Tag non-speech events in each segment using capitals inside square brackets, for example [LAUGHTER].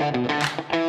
Irmãos,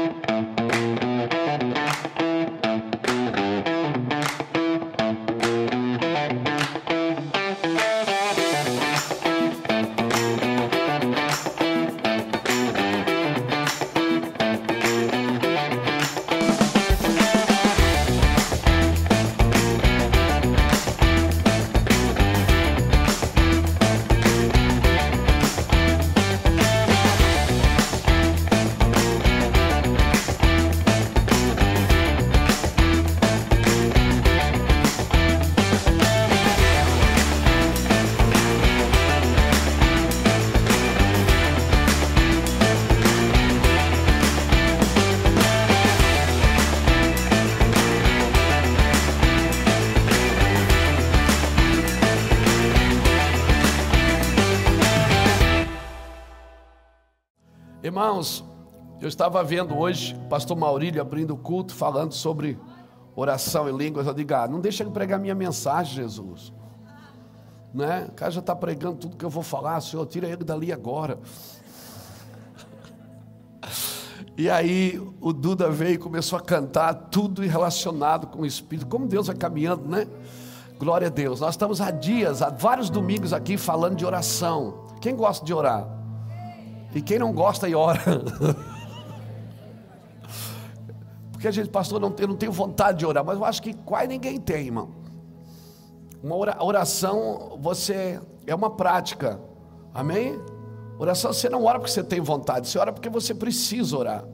estava vendo hoje o pastor Maurílio abrindo o culto, falando sobre oração em línguas. Eu digo, ah, não deixa ele pregar minha mensagem, Jesus. Né? O cara já está pregando tudo que eu vou falar, Senhor, tira ele dali agora. E aí o Duda veio e começou a cantar tudo relacionado com o Espírito. Como Deus vai caminhando, né? Glória a Deus. Nós estamos há dias, há vários domingos aqui falando de oração. Quem gosta de orar? E quem não gosta e ora. [LAUGHS] Porque a gente, pastor, não, eu não tenho vontade de orar, mas eu acho que quase ninguém tem, irmão. Uma oração, você é uma prática. Amém? Oração você não ora porque você tem vontade, você ora porque você precisa orar.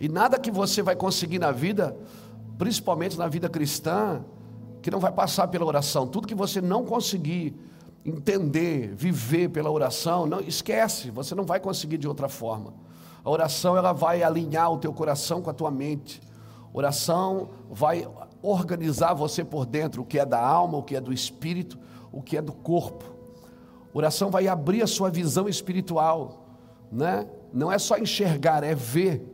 E nada que você vai conseguir na vida, principalmente na vida cristã, que não vai passar pela oração. Tudo que você não conseguir entender, viver pela oração, não esquece, você não vai conseguir de outra forma. A oração ela vai alinhar o teu coração com a tua mente. Oração vai organizar você por dentro, o que é da alma, o que é do espírito, o que é do corpo. Oração vai abrir a sua visão espiritual, né? Não é só enxergar, é ver.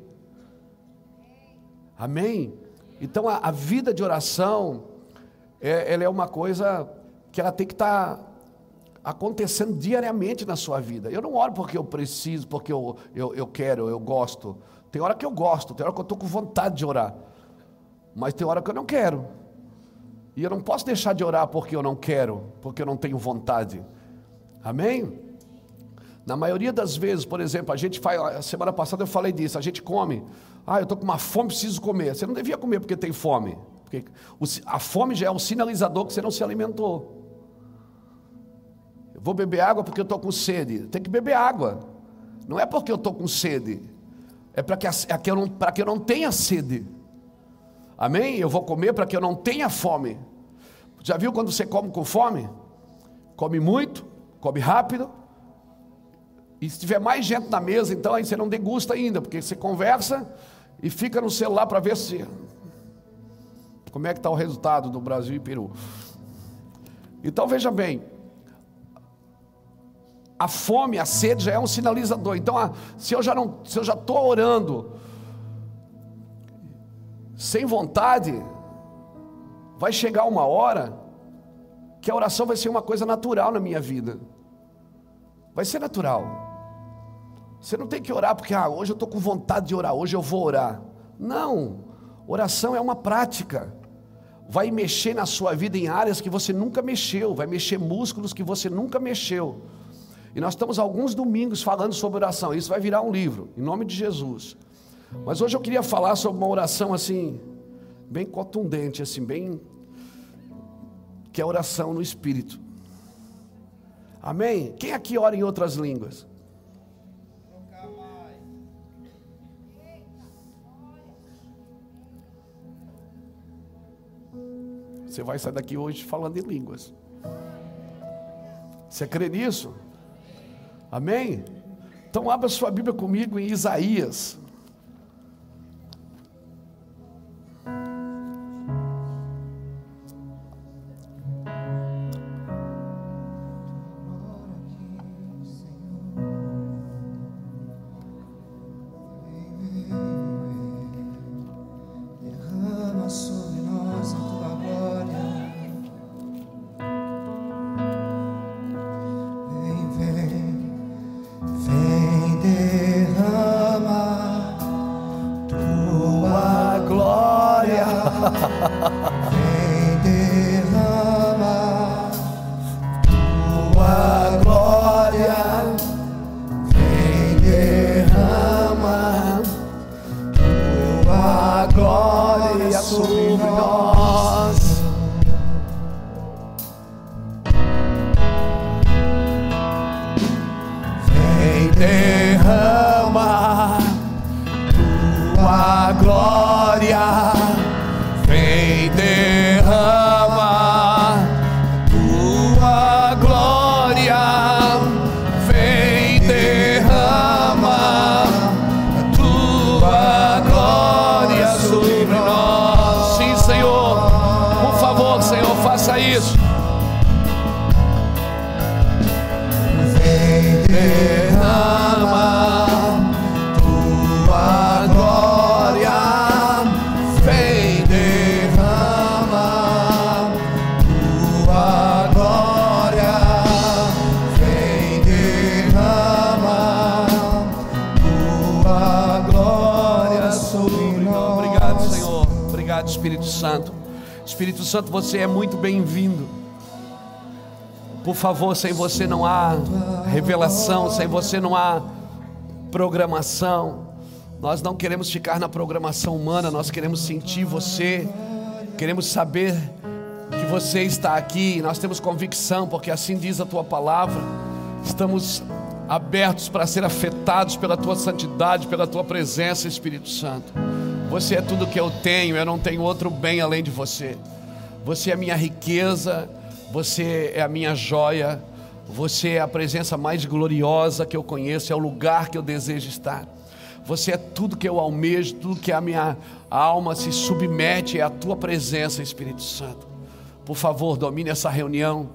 Amém? Então a, a vida de oração, é, ela é uma coisa que ela tem que estar tá acontecendo diariamente na sua vida. Eu não oro porque eu preciso, porque eu, eu, eu quero, eu gosto. Tem hora que eu gosto, tem hora que eu estou com vontade de orar. Mas tem hora que eu não quero. E eu não posso deixar de orar porque eu não quero, porque eu não tenho vontade. Amém? Na maioria das vezes, por exemplo, a gente faz, semana passada eu falei disso, a gente come. Ah, eu estou com uma fome, preciso comer. Você não devia comer porque tem fome. Porque a fome já é um sinalizador que você não se alimentou. Vou beber água porque eu estou com sede. Tem que beber água. Não é porque eu estou com sede. É para que, é que, eu que eu não tenha sede. Amém? Eu vou comer para que eu não tenha fome. Já viu quando você come com fome? Come muito, come rápido. E se tiver mais gente na mesa, então aí você não degusta ainda, porque você conversa e fica no celular para ver se. Como é que está o resultado do Brasil e Peru? Então veja bem, a fome, a sede já é um sinalizador. Então, se eu já não, se eu já estou orando sem vontade, vai chegar uma hora que a oração vai ser uma coisa natural na minha vida. Vai ser natural. Você não tem que orar porque ah, hoje eu estou com vontade de orar, hoje eu vou orar. Não, oração é uma prática. Vai mexer na sua vida em áreas que você nunca mexeu, vai mexer músculos que você nunca mexeu. E nós estamos alguns domingos falando sobre oração. Isso vai virar um livro, em nome de Jesus. Mas hoje eu queria falar sobre uma oração assim, bem contundente, assim, bem. que é oração no Espírito. Amém? Quem aqui ora em outras línguas? Você vai sair daqui hoje falando em línguas. Você crê nisso? Amém? Então abra sua Bíblia comigo em Isaías. Você é muito bem-vindo. Por favor, sem você não há revelação, sem você não há programação. Nós não queremos ficar na programação humana, nós queremos sentir você, queremos saber que você está aqui. Nós temos convicção, porque assim diz a tua palavra. Estamos abertos para ser afetados pela tua santidade, pela tua presença, Espírito Santo. Você é tudo que eu tenho, eu não tenho outro bem além de você. Você é a minha riqueza, você é a minha joia, você é a presença mais gloriosa que eu conheço, é o lugar que eu desejo estar. Você é tudo que eu almejo, tudo que a minha alma se submete é a tua presença, Espírito Santo. Por favor, domine essa reunião,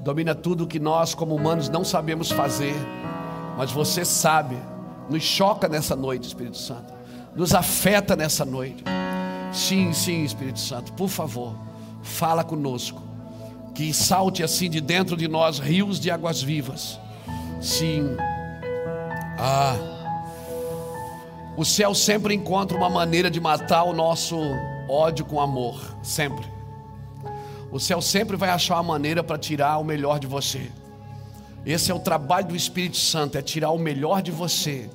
domina tudo que nós, como humanos, não sabemos fazer, mas você sabe, nos choca nessa noite, Espírito Santo, nos afeta nessa noite. Sim, sim, Espírito Santo, por favor, fala conosco, que salte assim de dentro de nós rios de águas vivas. Sim, ah, o céu sempre encontra uma maneira de matar o nosso ódio com amor, sempre. O céu sempre vai achar uma maneira para tirar o melhor de você. Esse é o trabalho do Espírito Santo, é tirar o melhor de você.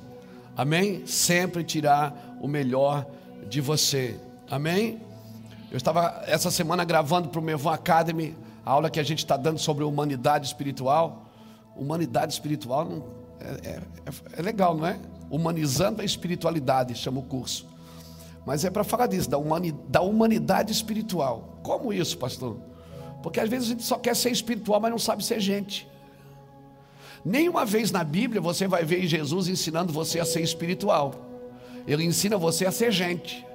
Amém? Sempre tirar o melhor de você. Amém? Eu estava essa semana gravando para o Mevan Academy, a aula que a gente está dando sobre humanidade espiritual. Humanidade espiritual não, é, é, é legal, não é? Humanizando a espiritualidade, chama o curso. Mas é para falar disso, da, humani, da humanidade espiritual. Como isso, pastor? Porque às vezes a gente só quer ser espiritual, mas não sabe ser gente. Nenhuma vez na Bíblia você vai ver Jesus ensinando você a ser espiritual. Ele ensina você a ser gente,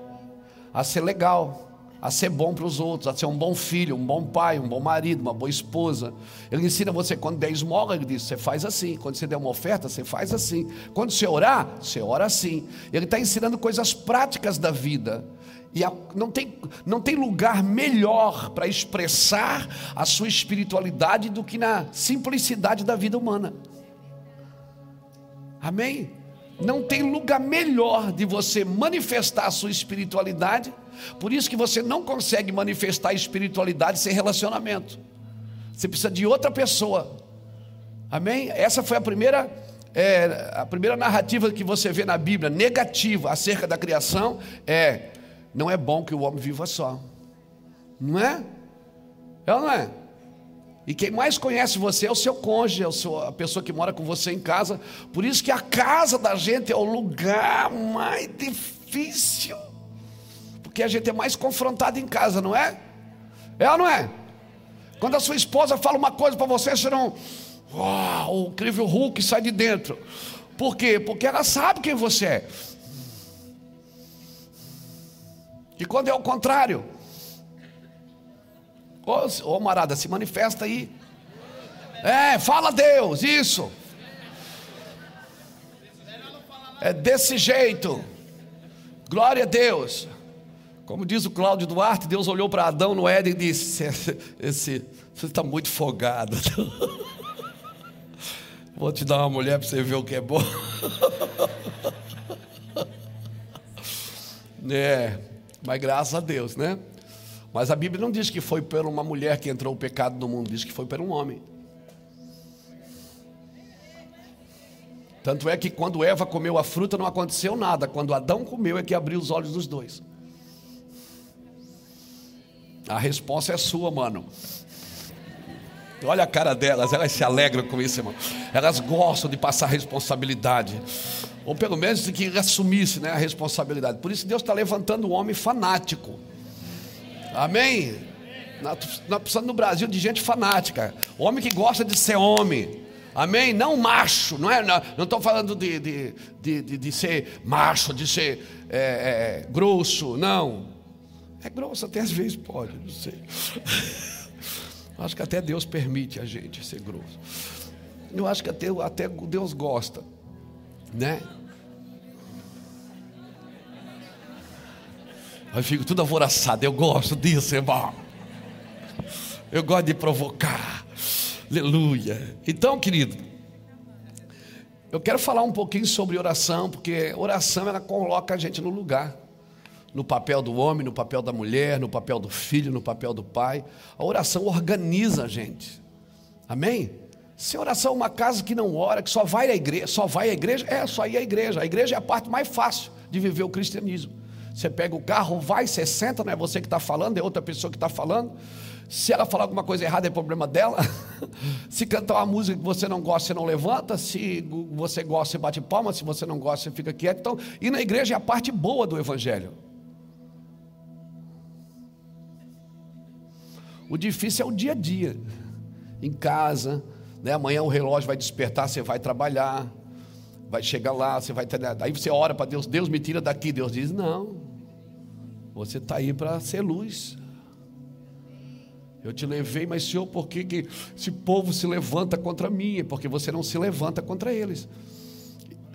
a ser legal, a ser bom para os outros, a ser um bom filho, um bom pai, um bom marido, uma boa esposa. Ele ensina você quando der esmola, ele diz: você faz assim. Quando você der uma oferta, você faz assim. Quando você orar, você ora assim. Ele está ensinando coisas práticas da vida. E não tem, não tem lugar melhor para expressar a sua espiritualidade do que na simplicidade da vida humana. Amém? Não tem lugar melhor de você manifestar a sua espiritualidade. Por isso que você não consegue manifestar a espiritualidade sem relacionamento. Você precisa de outra pessoa. Amém? Essa foi a primeira é, a primeira narrativa que você vê na Bíblia negativa acerca da criação é não é bom que o homem viva só. Não é? É ou não é? E quem mais conhece você é o seu cônjuge, é o seu, a pessoa que mora com você em casa. Por isso que a casa da gente é o lugar mais difícil. Porque a gente é mais confrontado em casa, não é? É ou não é? Quando a sua esposa fala uma coisa para você, você não. Uau, o incrível Hulk sai de dentro. Por quê? Porque ela sabe quem você é. E quando é o contrário, ô, Marada, se manifesta aí. É, fala Deus, isso. É desse jeito. Glória a Deus. Como diz o Cláudio Duarte, Deus olhou para Adão no Éden e disse: esse, Você está muito folgado. [LAUGHS] Vou te dar uma mulher para você ver o que é bom. [LAUGHS] é. Mas graças a Deus, né? Mas a Bíblia não diz que foi por uma mulher que entrou o pecado no mundo, diz que foi por um homem. Tanto é que quando Eva comeu a fruta não aconteceu nada. Quando Adão comeu é que abriu os olhos dos dois. A resposta é sua, mano. Olha a cara delas, elas se alegram com isso, irmão. Elas gostam de passar responsabilidade. Ou pelo menos de que assumisse né, a responsabilidade. Por isso Deus está levantando um homem fanático. Amém? Nós precisamos no Brasil de gente fanática. Homem que gosta de ser homem. Amém? Não macho, não é? Não estou falando de, de, de, de, de ser macho, de ser é, é, grosso, não. É grosso, até às vezes pode, não sei. [LAUGHS] Acho que até Deus permite a gente ser grosso. Eu acho que até, até Deus gosta, né? Eu fico tudo alvoroçado, eu gosto disso, irmão. Eu gosto de provocar. Aleluia. Então, querido, eu quero falar um pouquinho sobre oração, porque oração ela coloca a gente no lugar. No papel do homem, no papel da mulher, no papel do filho, no papel do pai. A oração organiza a gente. Amém? Se oração é uma casa que não ora, que só vai à igreja, só vai à igreja, é só ir à igreja. A igreja é a parte mais fácil de viver o cristianismo. Você pega o carro, vai, você senta, não é você que está falando, é outra pessoa que está falando. Se ela falar alguma coisa errada, é problema dela. [LAUGHS] Se cantar uma música que você não gosta, você não levanta. Se você gosta, você bate palma. Se você não gosta, você fica quieto. Então, e na igreja é a parte boa do evangelho. O difícil é o dia a dia. Em casa, né? amanhã o relógio vai despertar, você vai trabalhar. Vai chegar lá, você vai. Aí você ora para Deus, Deus me tira daqui. Deus diz: Não, você está aí para ser luz. Eu te levei, mas Senhor, por que, que esse povo se levanta contra mim? É porque você não se levanta contra eles.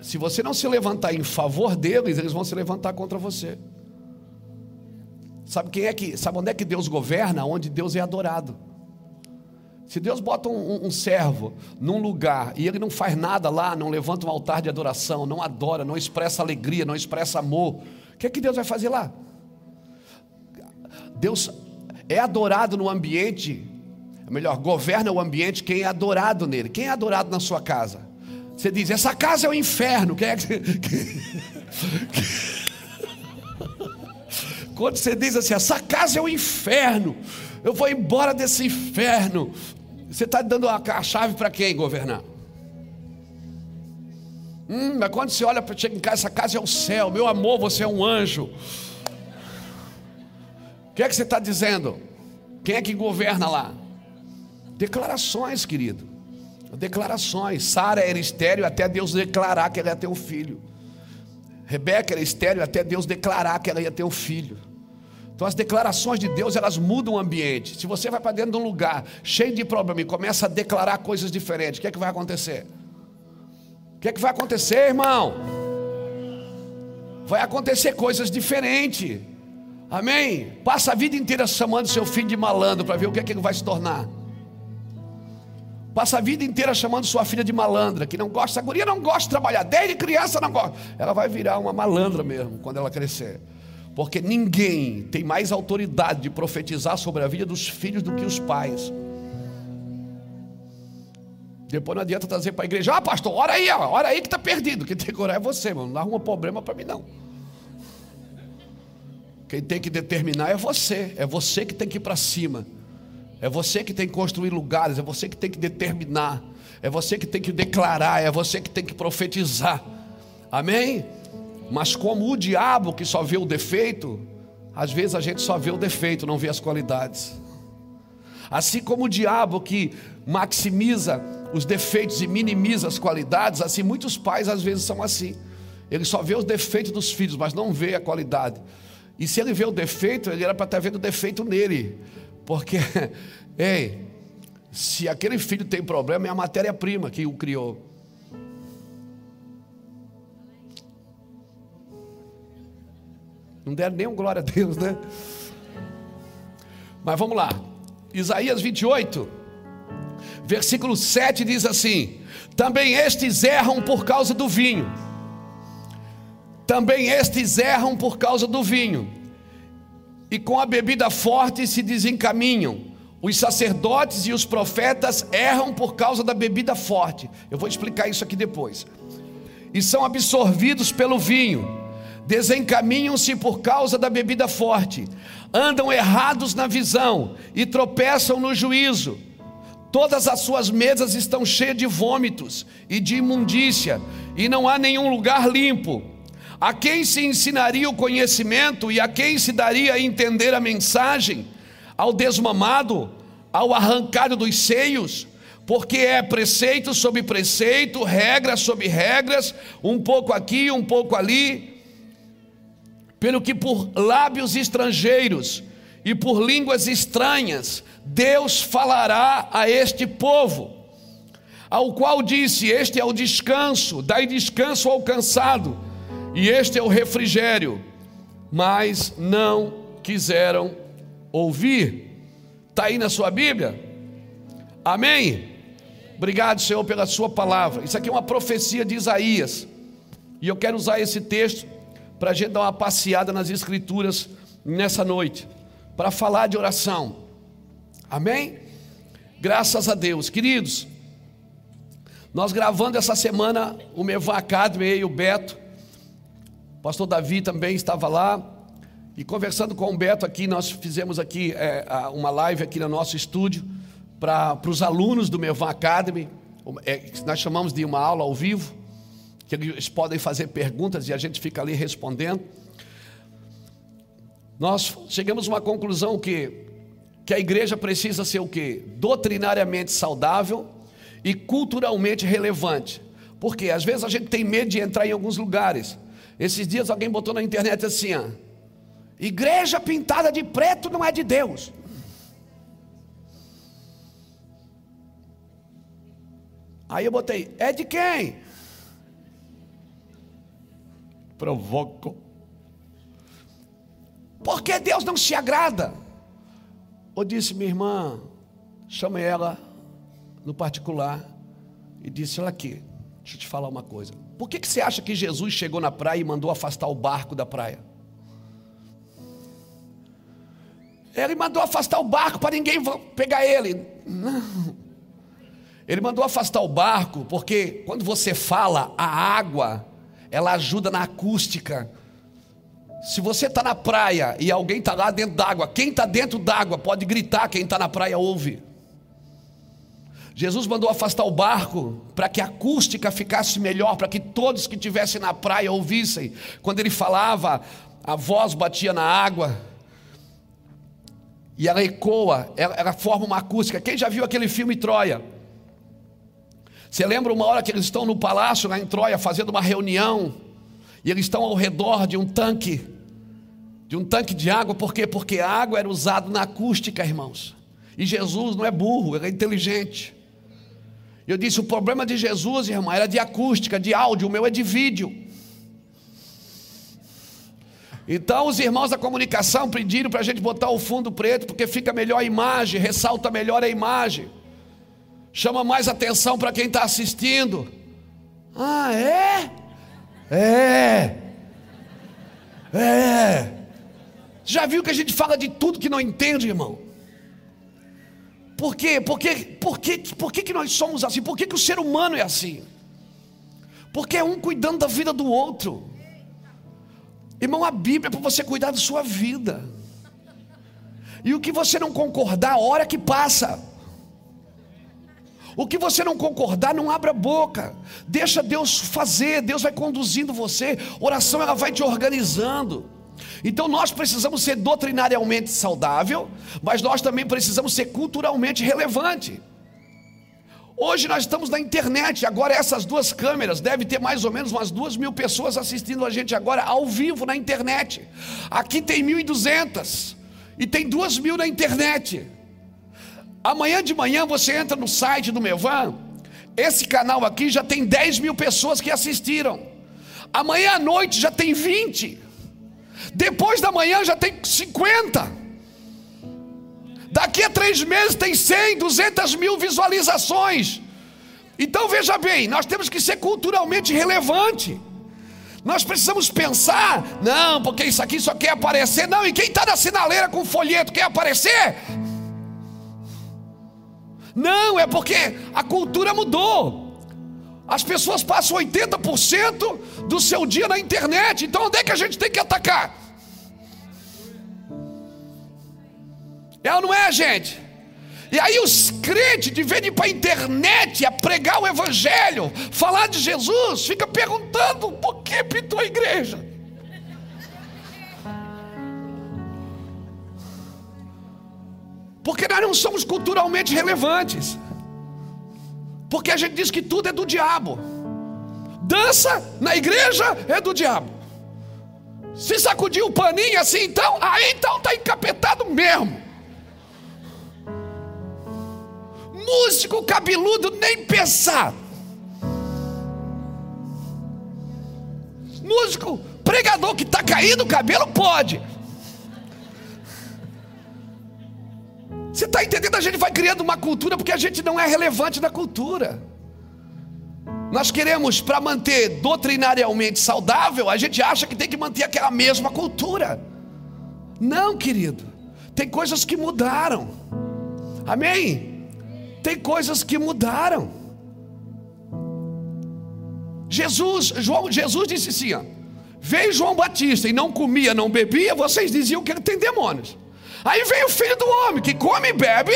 Se você não se levantar em favor deles, eles vão se levantar contra você. Sabe quem é que, sabe onde é que Deus governa? Onde Deus é adorado. Se Deus bota um, um, um, servo num lugar e ele não faz nada lá, não levanta um altar de adoração, não adora, não expressa alegria, não expressa amor, o que é que Deus vai fazer lá? Deus é adorado no ambiente, melhor, governa o ambiente quem é adorado nele. Quem é adorado na sua casa? Você diz, essa casa é o inferno. Quem é que... [LAUGHS] Quando você diz assim, essa casa é o inferno, eu vou embora desse inferno. Você está dando a chave para quem governar? Hum, mas quando você olha para chegar em casa, essa casa é o céu, meu amor, você é um anjo que é que você está dizendo? Quem é que governa lá? Declarações, querido. Declarações. Sara era estéreo até Deus declarar que ela ia ter um filho. Rebeca era estéreo até Deus declarar que ela ia ter um filho. Então as declarações de Deus, elas mudam o ambiente. Se você vai para dentro de um lugar cheio de problema e começa a declarar coisas diferentes, o que é que vai acontecer? O que é que vai acontecer, irmão? Vai acontecer coisas diferentes. Amém? Passa a vida inteira chamando seu filho de malandro para ver o que é que ele vai se tornar. Passa a vida inteira chamando sua filha de malandra, que não gosta, a guria não gosta de trabalhar, desde criança não gosta. Ela vai virar uma malandra mesmo quando ela crescer. Porque ninguém tem mais autoridade de profetizar sobre a vida dos filhos do que os pais. Depois não adianta trazer para a igreja, ah pastor, ora aí, ora aí que está perdido. Quem tem que orar é você, mano. Não arruma problema para mim não. Quem tem que determinar é você, é você que tem que ir para cima, é você que tem que construir lugares, é você que tem que determinar, é você que tem que declarar, é você que tem que profetizar, amém? Mas como o diabo que só vê o defeito, às vezes a gente só vê o defeito, não vê as qualidades. Assim como o diabo que maximiza os defeitos e minimiza as qualidades, assim muitos pais às vezes são assim. Ele só vê os defeitos dos filhos, mas não vê a qualidade. E se ele vê o defeito, ele era para estar tá vendo o defeito nele. Porque, [LAUGHS] ei, se aquele filho tem problema, é a matéria-prima que o criou. Não deram nem um glória a Deus, né? Mas vamos lá. Isaías 28, versículo 7 diz assim: Também estes erram por causa do vinho também estes erram por causa do vinho. e com a bebida forte se desencaminham. Os sacerdotes e os profetas erram por causa da bebida forte. Eu vou explicar isso aqui depois. E são absorvidos pelo vinho. Desencaminham-se por causa da bebida forte. Andam errados na visão e tropeçam no juízo. Todas as suas mesas estão cheias de vômitos e de imundícia, e não há nenhum lugar limpo. A quem se ensinaria o conhecimento e a quem se daria a entender a mensagem? Ao desmamado, ao arrancado dos seios, porque é preceito sobre preceito, regras sobre regras, um pouco aqui, um pouco ali, pelo que por lábios estrangeiros e por línguas estranhas Deus falará a este povo, ao qual disse: Este é o descanso, dai descanso ao cansado, e este é o refrigério. Mas não quiseram ouvir. Está aí na sua Bíblia? Amém? Obrigado, Senhor, pela Sua palavra. Isso aqui é uma profecia de Isaías, e eu quero usar esse texto para a gente dar uma passeada nas Escrituras nessa noite, para falar de oração. Amém? Graças a Deus. Queridos, nós gravando essa semana o Mevan Academy e o Beto, pastor Davi também estava lá, e conversando com o Beto aqui, nós fizemos aqui é, uma live aqui no nosso estúdio para os alunos do Mevan Academy, é, nós chamamos de uma aula ao vivo, que eles podem fazer perguntas e a gente fica ali respondendo. Nós chegamos a uma conclusão que que a igreja precisa ser o quê? Doutrinariamente saudável e culturalmente relevante. Porque às vezes a gente tem medo de entrar em alguns lugares. Esses dias alguém botou na internet assim: ó, igreja pintada de preto não é de Deus. Aí eu botei: é de quem? Provoco. Porque Deus não se agrada. Ou disse, minha irmã, chama ela no particular e disse: Olha aqui, deixa eu te falar uma coisa. Por que, que você acha que Jesus chegou na praia e mandou afastar o barco da praia? Ele mandou afastar o barco para ninguém pegar ele. Não. Ele mandou afastar o barco porque quando você fala, a água, ela ajuda na acústica se você está na praia e alguém está lá dentro d'água, quem está dentro d'água pode gritar, quem está na praia ouve. Jesus mandou afastar o barco para que a acústica ficasse melhor, para que todos que estivessem na praia ouvissem. Quando ele falava, a voz batia na água e ela ecoa, ela, ela forma uma acústica. Quem já viu aquele filme Troia? Você lembra uma hora que eles estão no palácio lá em Troia fazendo uma reunião? E eles estão ao redor de um tanque, de um tanque de água, por quê? Porque a água era usada na acústica, irmãos. E Jesus não é burro, ele é inteligente. Eu disse: o problema de Jesus, irmão, era de acústica, de áudio, o meu é de vídeo. Então os irmãos da comunicação pediram para a gente botar o fundo preto, porque fica melhor a imagem, ressalta melhor a imagem, chama mais atenção para quem está assistindo. Ah, é? É. É. Já viu que a gente fala de tudo que não entende, irmão? Por quê? Por quê? Por quê? Por que, que nós somos assim? Por que, que o ser humano é assim? Porque é um cuidando da vida do outro. Irmão, a Bíblia é para você cuidar da sua vida. E o que você não concordar, hora que passa. O que você não concordar, não abra a boca. Deixa Deus fazer, Deus vai conduzindo você. Oração ela vai te organizando. Então nós precisamos ser doutrinariamente saudável, mas nós também precisamos ser culturalmente relevante. Hoje nós estamos na internet, agora essas duas câmeras, deve ter mais ou menos umas duas mil pessoas assistindo a gente agora ao vivo na internet. Aqui tem 1.200 e tem duas mil na internet. Amanhã de manhã você entra no site do Mevan, esse canal aqui já tem 10 mil pessoas que assistiram. Amanhã à noite já tem 20. Depois da manhã já tem 50. Daqui a três meses tem 100, 200 mil visualizações. Então veja bem, nós temos que ser culturalmente relevante. Nós precisamos pensar, não, porque isso aqui só quer aparecer. Não, e quem está na sinaleira com folheto quer aparecer? Não, é porque a cultura mudou. As pessoas passam 80% do seu dia na internet. Então onde é que a gente tem que atacar? É ou não é, gente? E aí os crentes, de vez para a internet a pregar o evangelho, falar de Jesus, fica perguntando por que pintou a igreja. Porque nós não somos culturalmente relevantes. Porque a gente diz que tudo é do diabo. Dança na igreja é do diabo. Se sacudir o paninho assim, então, aí então está encapetado mesmo. músico cabeludo, nem pensar. Músico, pregador que está caindo o cabelo, pode. Você está entendendo? A gente vai criando uma cultura porque a gente não é relevante na cultura. Nós queremos, para manter doutrinariamente saudável, a gente acha que tem que manter aquela mesma cultura. Não, querido. Tem coisas que mudaram. Amém? Tem coisas que mudaram. Jesus, João, Jesus disse assim: ó, veio João Batista e não comia, não bebia, vocês diziam que ele tem demônios. Aí veio o filho do homem que come e bebe,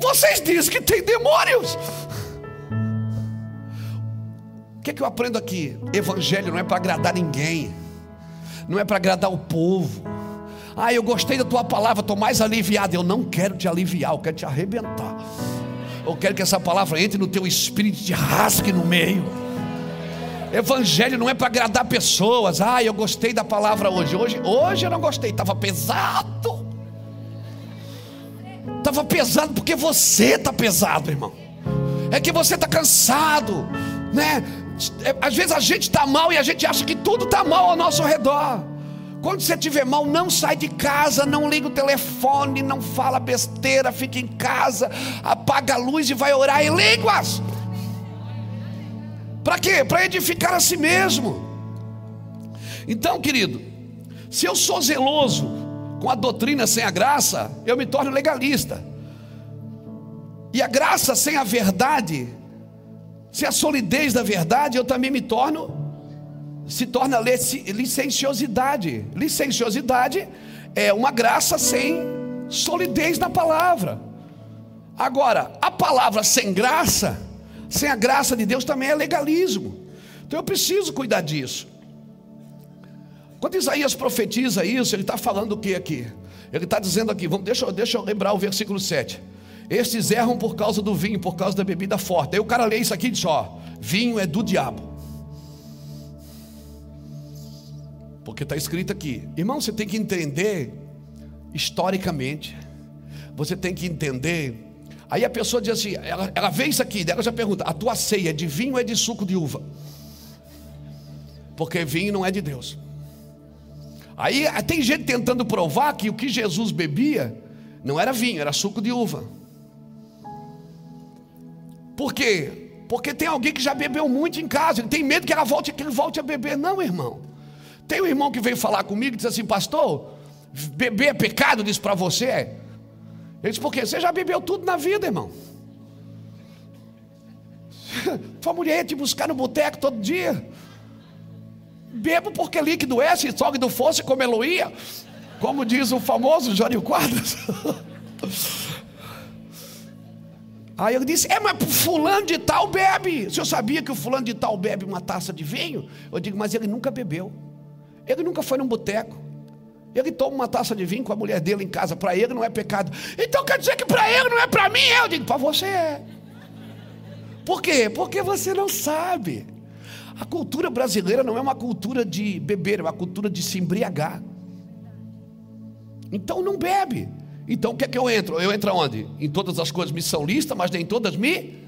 vocês dizem que tem demônios. O que, é que eu aprendo aqui? Evangelho não é para agradar ninguém, não é para agradar o povo. Ah, eu gostei da tua palavra, estou mais aliviado. Eu não quero te aliviar, eu quero te arrebentar. Eu quero que essa palavra entre no teu espírito e te rasgue no meio. Evangelho não é para agradar pessoas. Ah, eu gostei da palavra hoje. Hoje, hoje eu não gostei, estava pesado. Estava pesado porque você está pesado, irmão. É que você está cansado, né? É, às vezes a gente está mal e a gente acha que tudo está mal ao nosso redor. Quando você estiver mal, não sai de casa, não liga o telefone, não fala besteira, fica em casa, apaga a luz e vai orar em línguas. Para quê? Para edificar a si mesmo. Então, querido, se eu sou zeloso com a doutrina sem a graça, eu me torno legalista. E a graça sem a verdade, sem a solidez da verdade, eu também me torno se torna licenciosidade. Licenciosidade é uma graça sem solidez na palavra. Agora, a palavra sem graça, sem a graça de Deus também é legalismo. Então eu preciso cuidar disso. Quando Isaías profetiza isso, ele está falando o que aqui? Ele está dizendo aqui, vamos, deixa, deixa eu lembrar o versículo 7. Estes erram por causa do vinho, por causa da bebida forte. Aí o cara lê isso aqui e diz: ó, vinho é do diabo. Porque está escrito aqui, irmão, você tem que entender historicamente, você tem que entender. Aí a pessoa diz assim, ela, ela vê isso aqui, ela já pergunta: a tua ceia é de vinho ou é de suco de uva? Porque vinho não é de Deus. Aí tem gente tentando provar que o que Jesus bebia não era vinho, era suco de uva. Por quê? Porque tem alguém que já bebeu muito em casa, ele tem medo que ela volte, que ele volte a beber. Não, irmão. Tem um irmão que veio falar comigo e disse assim: Pastor, beber é pecado? Disse para você. Ele disse: Por quê? Você já bebeu tudo na vida, irmão. [LAUGHS] Sua mulher ia te buscar no boteco todo dia. Bebo porque líquido é, se sólido fosse como Eloía. Como diz o famoso Jânio Quadros. [LAUGHS] Aí eu disse: É, mas fulano de tal bebe. O senhor sabia que o fulano de tal bebe uma taça de vinho? Eu digo: Mas ele nunca bebeu. Ele nunca foi num boteco. Ele toma uma taça de vinho com a mulher dele em casa. Para ele não é pecado. Então quer dizer que para ele não é para mim? Eu digo, para você é. Por quê? Porque você não sabe. A cultura brasileira não é uma cultura de beber, é uma cultura de se embriagar. Então não bebe. Então o que é que eu entro? Eu entro onde? Em todas as coisas me são listas, mas nem todas me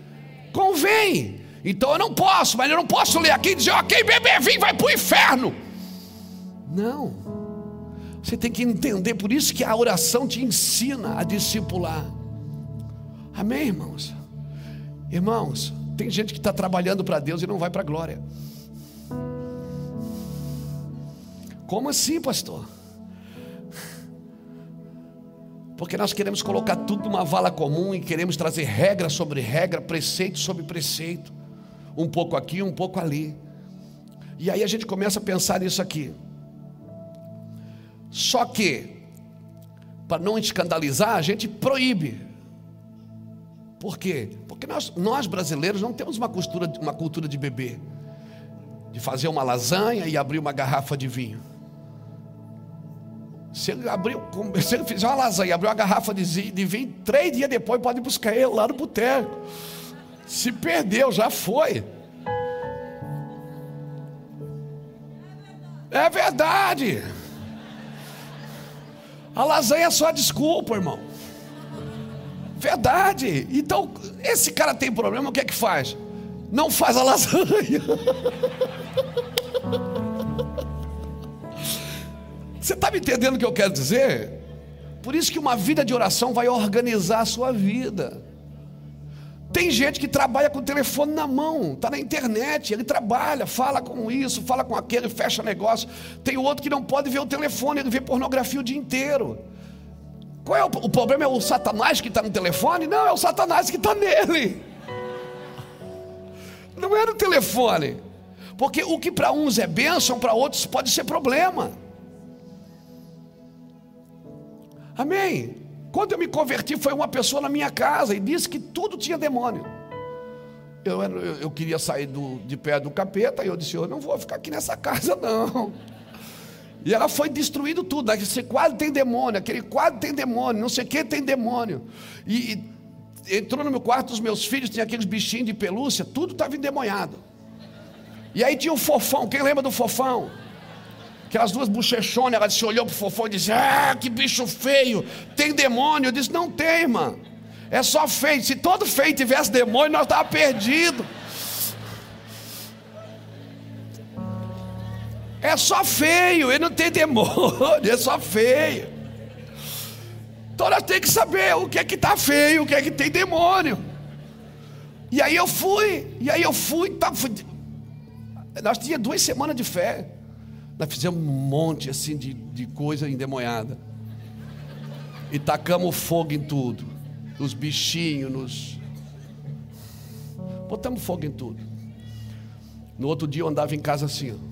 convém. Então eu não posso, mas eu não posso ler aqui e dizer, ó, quem beber vai para o inferno. Não. Você tem que entender, por isso que a oração te ensina a discipular. Amém, irmãos? Irmãos, tem gente que está trabalhando para Deus e não vai para a glória. Como assim, pastor? Porque nós queremos colocar tudo numa vala comum e queremos trazer regra sobre regra, preceito sobre preceito, um pouco aqui, um pouco ali. E aí a gente começa a pensar nisso aqui. Só que, para não escandalizar, a gente proíbe. Por quê? Porque nós, nós brasileiros não temos uma, costura, uma cultura de beber, de fazer uma lasanha e abrir uma garrafa de vinho. Se ele, abriu, [LAUGHS] se ele fizer uma lasanha e abrir uma garrafa de, de vinho, três dias depois pode buscar ele lá no boteco. Se perdeu, já foi. É verdade. A lasanha é só desculpa, irmão. Verdade. Então, esse cara tem problema, o que é que faz? Não faz a lasanha. [LAUGHS] Você está me entendendo o que eu quero dizer? Por isso que uma vida de oração vai organizar a sua vida. Tem gente que trabalha com o telefone na mão, está na internet, ele trabalha, fala com isso, fala com aquele, fecha negócio. Tem outro que não pode ver o telefone, ele vê pornografia o dia inteiro. Qual é o, o problema? É o Satanás que está no telefone? Não, é o Satanás que está nele. Não é no telefone. Porque o que para uns é bênção, para outros pode ser problema. Amém. Quando eu me converti, foi uma pessoa na minha casa e disse que tudo tinha demônio. Eu, eu, eu queria sair do, de pé do capeta e eu disse: Eu não vou ficar aqui nessa [LAUGHS] casa, não. E ela foi destruindo tudo. Esse quadro tem demônio, aquele quadro tem demônio, não sei o que tem demônio. E, e entrou no meu quarto dos meus filhos, tinha aqueles bichinhos de pelúcia, tudo estava endemoniado. E aí tinha o fofão, quem lembra do fofão? Aquelas duas bochechonas, ela se olhou para o fofão e disse: Ah, que bicho feio, tem demônio. Eu disse: Não tem, irmã. É só feio. Se todo feio tivesse demônio, nós estávamos perdidos. É só feio, ele não tem demônio, [LAUGHS] é só feio. Então nós temos que saber o que é que está feio, o que é que tem demônio. E aí eu fui, e aí eu fui, tá, fui nós tínhamos duas semanas de fé. Nós fizemos um monte assim de, de coisa endemoniada. E tacamos fogo em tudo. Nos bichinhos, nos. Botamos fogo em tudo. No outro dia eu andava em casa assim. Ó.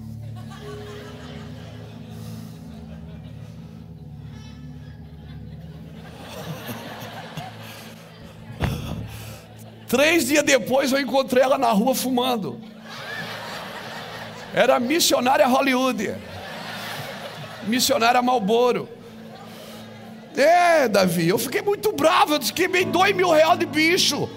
Três dias depois eu encontrei ela na rua fumando. Era missionária Hollywood. Missionária Malboro. É, Davi, eu fiquei muito bravo. Eu queimei dois mil reais de bicho.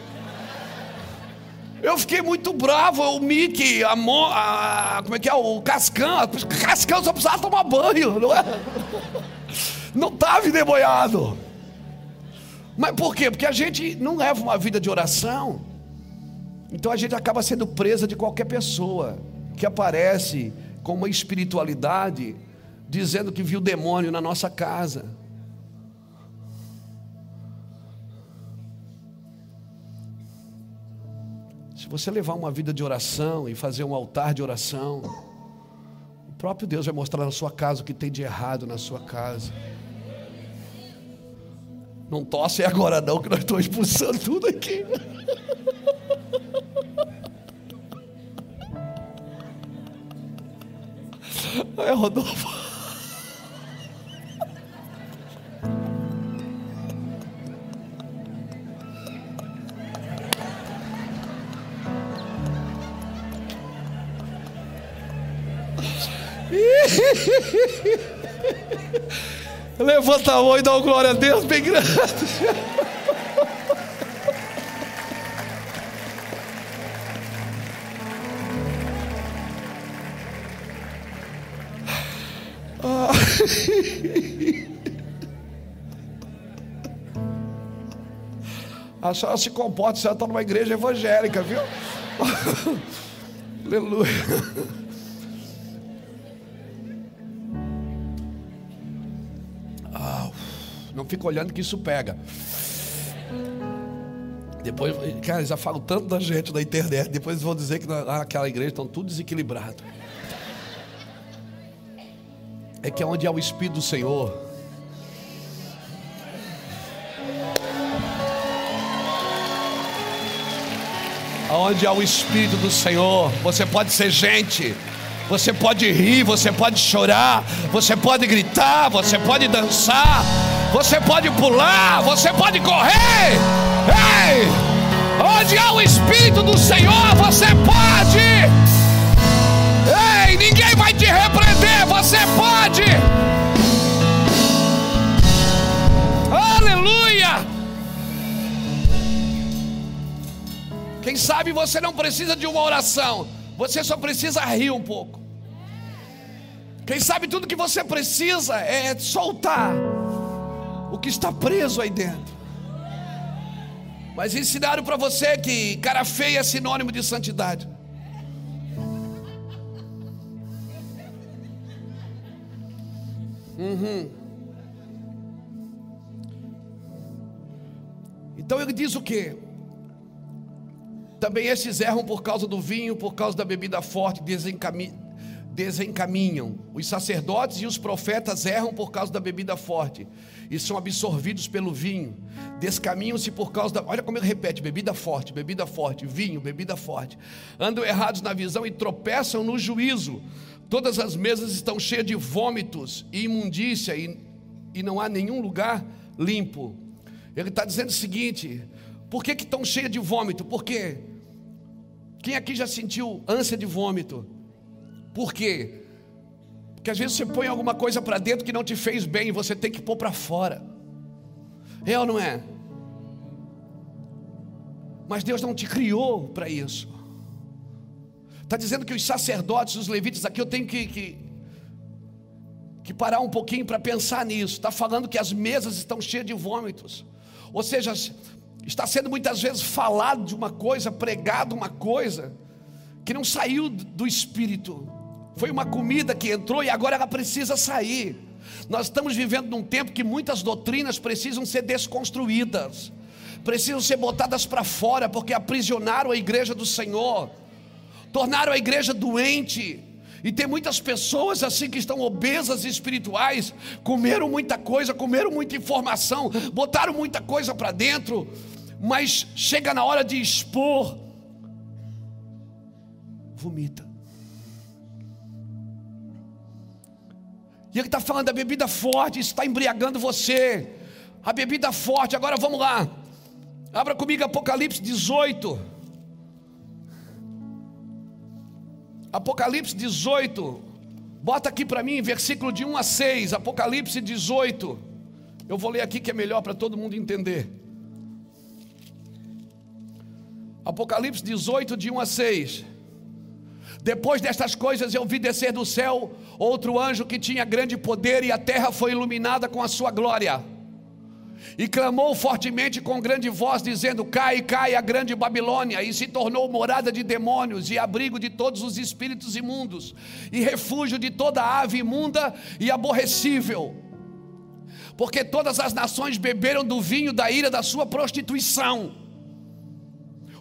Eu fiquei muito bravo. O Mickey, a, Mo, a como é que é? O Cascão. Cascão só precisava tomar banho, não é? Não estava endemoniado. Mas por quê? Porque a gente não leva uma vida de oração. Então a gente acaba sendo presa de qualquer pessoa que aparece com uma espiritualidade dizendo que viu demônio na nossa casa. Se você levar uma vida de oração e fazer um altar de oração, o próprio Deus vai mostrar na sua casa o que tem de errado na sua casa. Não tosse agora não, que nós estamos expulsando tudo aqui. É Rodolfo. [LAUGHS] Levanta a mão e dá uma glória a Deus bem grande. A senhora se comporta, a senhora está numa igreja evangélica, viu? [LAUGHS] Aleluia. Fica olhando que isso pega. Depois, cara, já falo tanto da gente na internet. Depois vão dizer que naquela igreja estão tudo desequilibrado. é que é onde há o Espírito do Senhor. Onde há o Espírito do Senhor, você pode ser gente, você pode rir, você pode chorar, você pode gritar, você pode dançar, você pode pular, você pode correr. Ei! Onde há o Espírito do Senhor, você pode. Ei, ninguém vai te repreender, você pode. Aleluia! Quem sabe você não precisa de uma oração, você só precisa rir um pouco. Quem sabe tudo que você precisa é soltar o que está preso aí dentro. Mas ensinaram para você que cara feia é sinônimo de santidade. Uhum. Então ele diz o que? Também estes erram por causa do vinho, por causa da bebida forte, desencaminham. Os sacerdotes e os profetas erram por causa da bebida forte e são absorvidos pelo vinho. Descaminham-se por causa da. Olha como ele repete: bebida forte, bebida forte, vinho, bebida forte. Andam errados na visão e tropeçam no juízo. Todas as mesas estão cheias de vômitos e imundícia, e, e não há nenhum lugar limpo. Ele está dizendo o seguinte: por que, que estão cheias de vômito? Por quê? Quem aqui já sentiu ânsia de vômito? Por quê? Porque às vezes você põe alguma coisa para dentro que não te fez bem e você tem que pôr para fora. É ou não é? Mas Deus não te criou para isso. Está dizendo que os sacerdotes, os levitas, aqui eu tenho que, que, que parar um pouquinho para pensar nisso. Está falando que as mesas estão cheias de vômitos. Ou seja, está sendo muitas vezes falado de uma coisa, pregado uma coisa, que não saiu do espírito. Foi uma comida que entrou e agora ela precisa sair. Nós estamos vivendo num tempo que muitas doutrinas precisam ser desconstruídas, precisam ser botadas para fora, porque aprisionaram a igreja do Senhor tornaram a igreja doente. E tem muitas pessoas assim que estão obesas espirituais, comeram muita coisa, comeram muita informação, botaram muita coisa para dentro, mas chega na hora de expor, vomita. E ele está falando da bebida forte, está embriagando você. A bebida forte, agora vamos lá. Abra comigo Apocalipse 18. Apocalipse 18, bota aqui para mim, versículo de 1 a 6, Apocalipse 18. Eu vou ler aqui que é melhor para todo mundo entender. Apocalipse 18, de 1 a 6. Depois destas coisas eu vi descer do céu outro anjo que tinha grande poder e a terra foi iluminada com a sua glória. E clamou fortemente com grande voz, dizendo: Cai, cai a grande Babilônia, e se tornou morada de demônios, e abrigo de todos os espíritos imundos, e refúgio de toda ave imunda e aborrecível. Porque todas as nações beberam do vinho da ira da sua prostituição.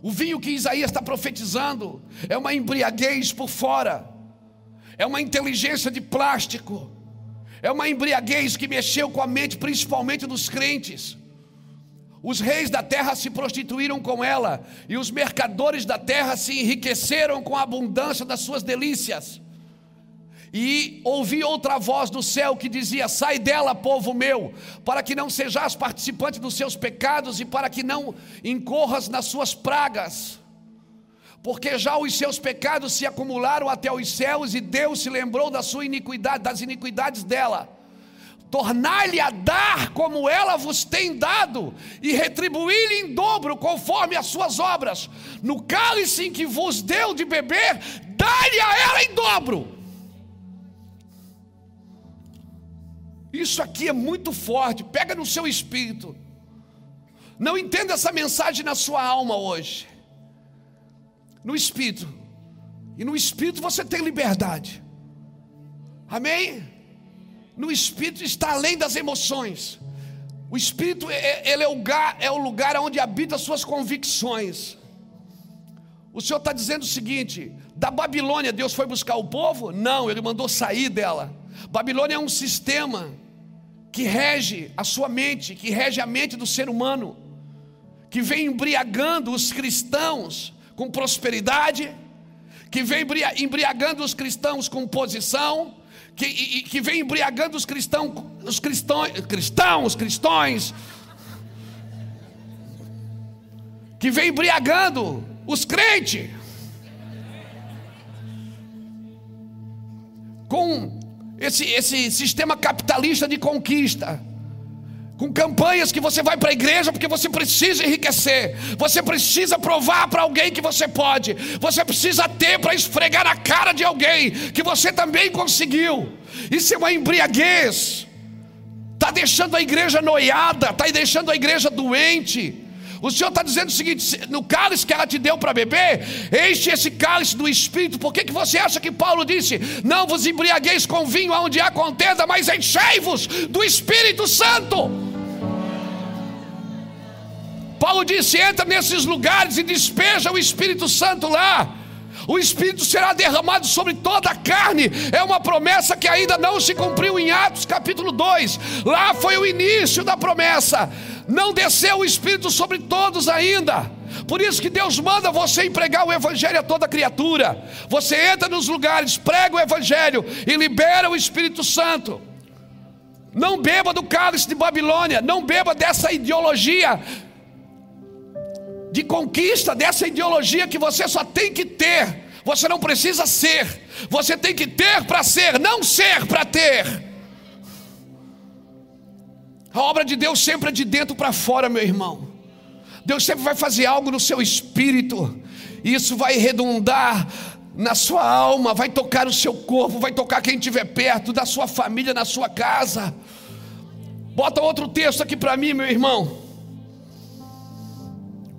O vinho que Isaías está profetizando é uma embriaguez por fora, é uma inteligência de plástico é uma embriaguez que mexeu com a mente, principalmente dos crentes. Os reis da terra se prostituíram com ela, e os mercadores da terra se enriqueceram com a abundância das suas delícias. E ouvi outra voz do céu que dizia: Sai dela, povo meu, para que não sejais participante dos seus pecados e para que não incorras nas suas pragas porque já os seus pecados se acumularam até os céus e Deus se lembrou da sua iniquidade, das iniquidades dela. Tornar-lhe a dar como ela vos tem dado, e retribuir-lhe em dobro conforme as suas obras. No cálice em que vos deu de beber, dá-lhe a ela em dobro. Isso aqui é muito forte, pega no seu espírito. Não entenda essa mensagem na sua alma hoje no espírito. E no espírito você tem liberdade. Amém? No espírito está além das emoções. O espírito é, é ele é, o lugar, é o lugar onde habita as suas convicções. O Senhor está dizendo o seguinte: da Babilônia Deus foi buscar o povo? Não, Ele mandou sair dela. Babilônia é um sistema que rege a sua mente, que rege a mente do ser humano, que vem embriagando os cristãos com prosperidade, que vem embriagando os cristãos com posição, que, e, que vem embriagando os cristãos, os cristãos, cristãos, cristões, que vem embriagando os crentes com esse, esse sistema capitalista de conquista com campanhas que você vai para a igreja porque você precisa enriquecer, você precisa provar para alguém que você pode, você precisa ter para esfregar na cara de alguém que você também conseguiu. Isso é uma embriaguez, está deixando a igreja noiada, está deixando a igreja doente. O Senhor está dizendo o seguinte: no cálice que ela te deu para beber, enche esse cálice do Espírito. Por que, que você acha que Paulo disse: Não vos embriagueis com vinho onde há contenda, mas enchei-vos do Espírito Santo? Paulo disse: entra nesses lugares e despeja o Espírito Santo lá. O Espírito será derramado sobre toda a carne. É uma promessa que ainda não se cumpriu em Atos capítulo 2. Lá foi o início da promessa. Não desceu o Espírito sobre todos ainda. Por isso que Deus manda você empregar o Evangelho a toda criatura. Você entra nos lugares, prega o Evangelho e libera o Espírito Santo. Não beba do cálice de Babilônia, não beba dessa ideologia de conquista dessa ideologia que você só tem que ter. Você não precisa ser, você tem que ter para ser, não ser para ter. A obra de Deus sempre é de dentro para fora, meu irmão. Deus sempre vai fazer algo no seu espírito, e isso vai redundar na sua alma, vai tocar o seu corpo, vai tocar quem estiver perto, da sua família, na sua casa. Bota outro texto aqui para mim, meu irmão.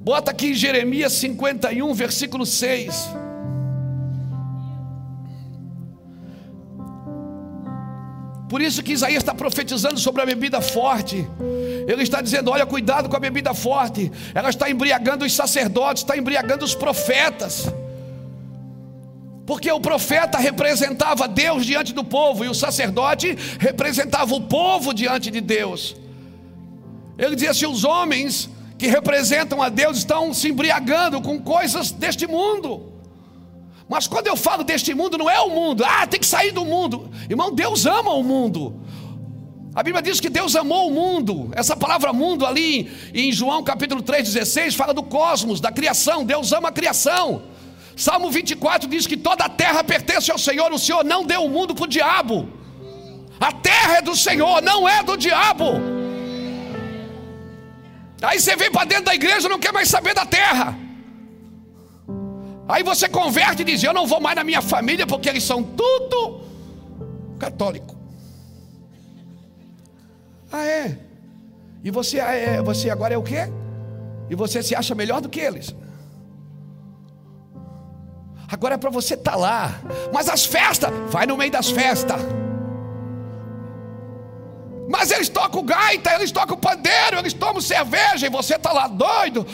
Bota aqui em Jeremias 51, versículo 6. Por isso que Isaías está profetizando sobre a bebida forte. Ele está dizendo: olha, cuidado com a bebida forte. Ela está embriagando os sacerdotes, está embriagando os profetas. Porque o profeta representava Deus diante do povo e o sacerdote representava o povo diante de Deus. Ele dizia assim: os homens que representam a Deus estão se embriagando com coisas deste mundo. Mas quando eu falo deste mundo, não é o mundo, ah, tem que sair do mundo. Irmão, Deus ama o mundo. A Bíblia diz que Deus amou o mundo. Essa palavra mundo ali em João capítulo 3,16 fala do cosmos, da criação. Deus ama a criação. Salmo 24 diz que toda a terra pertence ao Senhor. O Senhor não deu o mundo para o diabo. A terra é do Senhor, não é do diabo. Aí você vem para dentro da igreja e não quer mais saber da terra. Aí você converte e diz: Eu não vou mais na minha família porque eles são tudo católico. Ah, é? E você, é, você agora é o quê? E você se acha melhor do que eles. Agora é para você estar tá lá. Mas as festas, vai no meio das festas. Mas eles tocam gaita, eles tocam pandeiro, eles tomam cerveja e você está lá doido.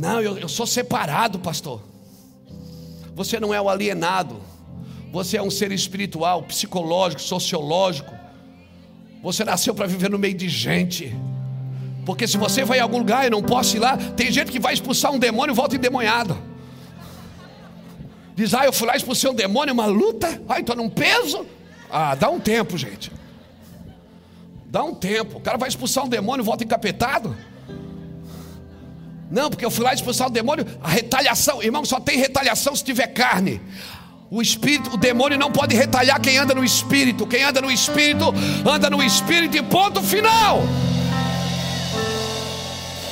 Não, eu, eu sou separado, pastor. Você não é o alienado. Você é um ser espiritual, psicológico, sociológico. Você nasceu para viver no meio de gente. Porque se você vai em algum lugar e não posso ir lá, tem gente que vai expulsar um demônio e volta endemoniado. Diz, ah, eu fui lá expulsei um demônio, uma luta, ah, estou num peso. Ah, dá um tempo, gente. Dá um tempo. O cara vai expulsar um demônio e volta encapetado. Não, porque eu fui lá expulsar o demônio, a retaliação, irmão, só tem retaliação se tiver carne. O espírito, o demônio não pode retalhar quem anda no espírito. Quem anda no espírito, anda no espírito e ponto final.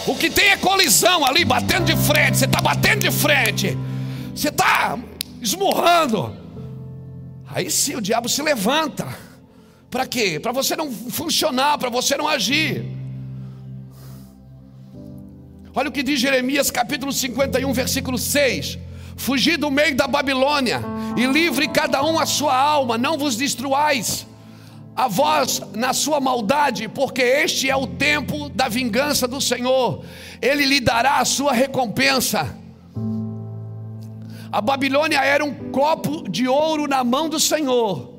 O que tem é colisão ali, batendo de frente. Você está batendo de frente. Você está esmurrando. Aí sim o diabo se levanta. Para quê? Para você não funcionar, para você não agir. Olha o que diz Jeremias capítulo 51, versículo 6. Fugi do meio da Babilônia e livre cada um a sua alma, não vos destruais a vós na sua maldade, porque este é o tempo da vingança do Senhor, ele lhe dará a sua recompensa. A Babilônia era um copo de ouro na mão do Senhor,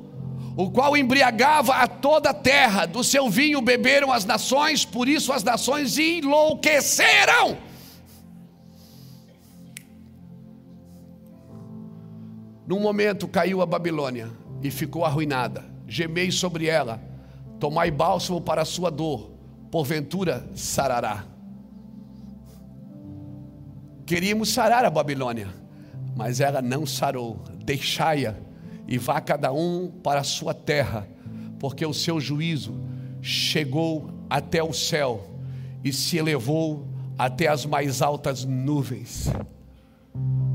o qual embriagava a toda a terra. Do seu vinho beberam as nações, por isso as nações enlouqueceram. Num momento caiu a Babilônia e ficou arruinada. Gemei sobre ela, tomai bálsamo para a sua dor, porventura sarará. Queríamos sarar a Babilônia, mas ela não sarou. Deixai-a e vá cada um para a sua terra, porque o seu juízo chegou até o céu e se elevou até as mais altas nuvens.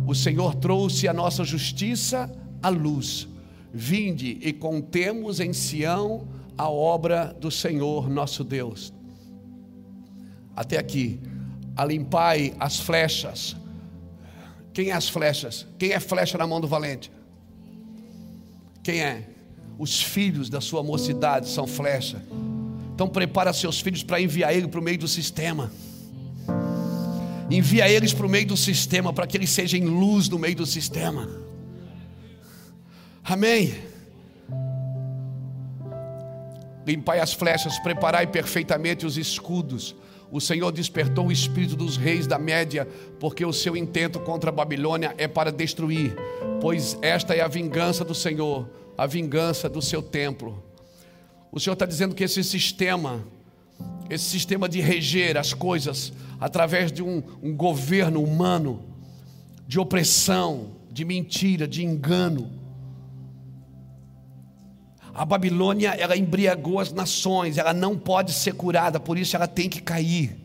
O Senhor trouxe a nossa justiça à luz. Vinde e contemos em Sião a obra do Senhor nosso Deus. Até aqui, alimpai as flechas. Quem é as flechas? Quem é flecha na mão do valente? Quem é? Os filhos da sua mocidade são flecha. Então prepara seus filhos para enviar ele para o meio do sistema. Envia eles para o meio do sistema, para que eles sejam luz no meio do sistema. Amém. Limpai as flechas, preparai perfeitamente os escudos. O Senhor despertou o espírito dos reis da Média, porque o seu intento contra a Babilônia é para destruir, pois esta é a vingança do Senhor, a vingança do seu templo. O Senhor está dizendo que esse sistema esse sistema de reger as coisas através de um, um governo humano, de opressão, de mentira, de engano. A Babilônia, ela embriagou as nações, ela não pode ser curada, por isso ela tem que cair.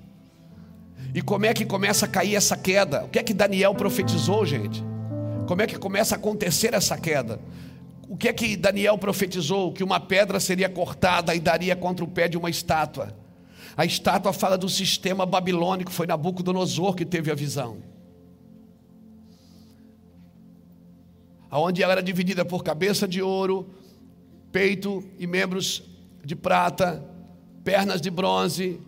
E como é que começa a cair essa queda? O que é que Daniel profetizou, gente? Como é que começa a acontecer essa queda? O que é que Daniel profetizou? Que uma pedra seria cortada e daria contra o pé de uma estátua. A estátua fala do sistema babilônico, foi Nabucodonosor que teve a visão. Aonde ela era dividida por cabeça de ouro, peito e membros de prata, pernas de bronze,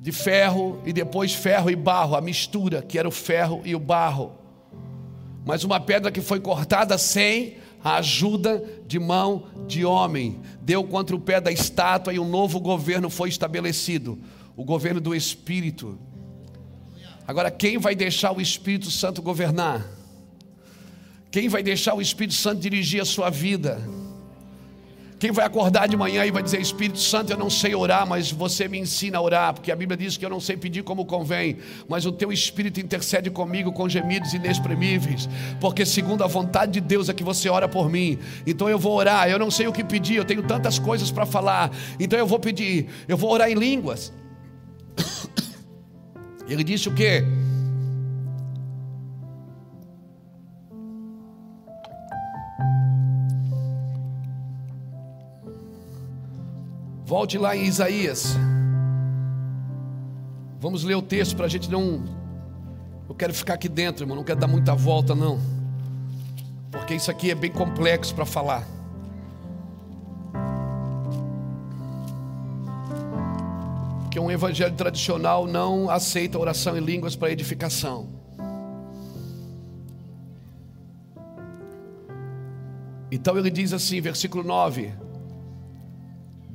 de ferro e depois ferro e barro, a mistura que era o ferro e o barro. Mas uma pedra que foi cortada sem a ajuda de mão de homem. Deu contra o pé da estátua e um novo governo foi estabelecido o governo do Espírito. Agora, quem vai deixar o Espírito Santo governar? Quem vai deixar o Espírito Santo dirigir a sua vida? Quem vai acordar de manhã e vai dizer: Espírito Santo, eu não sei orar, mas você me ensina a orar, porque a Bíblia diz que eu não sei pedir como convém, mas o teu Espírito intercede comigo com gemidos inexprimíveis, porque segundo a vontade de Deus é que você ora por mim. Então eu vou orar, eu não sei o que pedir, eu tenho tantas coisas para falar, então eu vou pedir, eu vou orar em línguas. [COUGHS] Ele disse o que? Volte lá em Isaías. Vamos ler o texto para a gente não. Eu quero ficar aqui dentro, irmão. Não quero dar muita volta, não. Porque isso aqui é bem complexo para falar. Porque um evangelho tradicional não aceita oração em línguas para edificação. Então ele diz assim, versículo 9: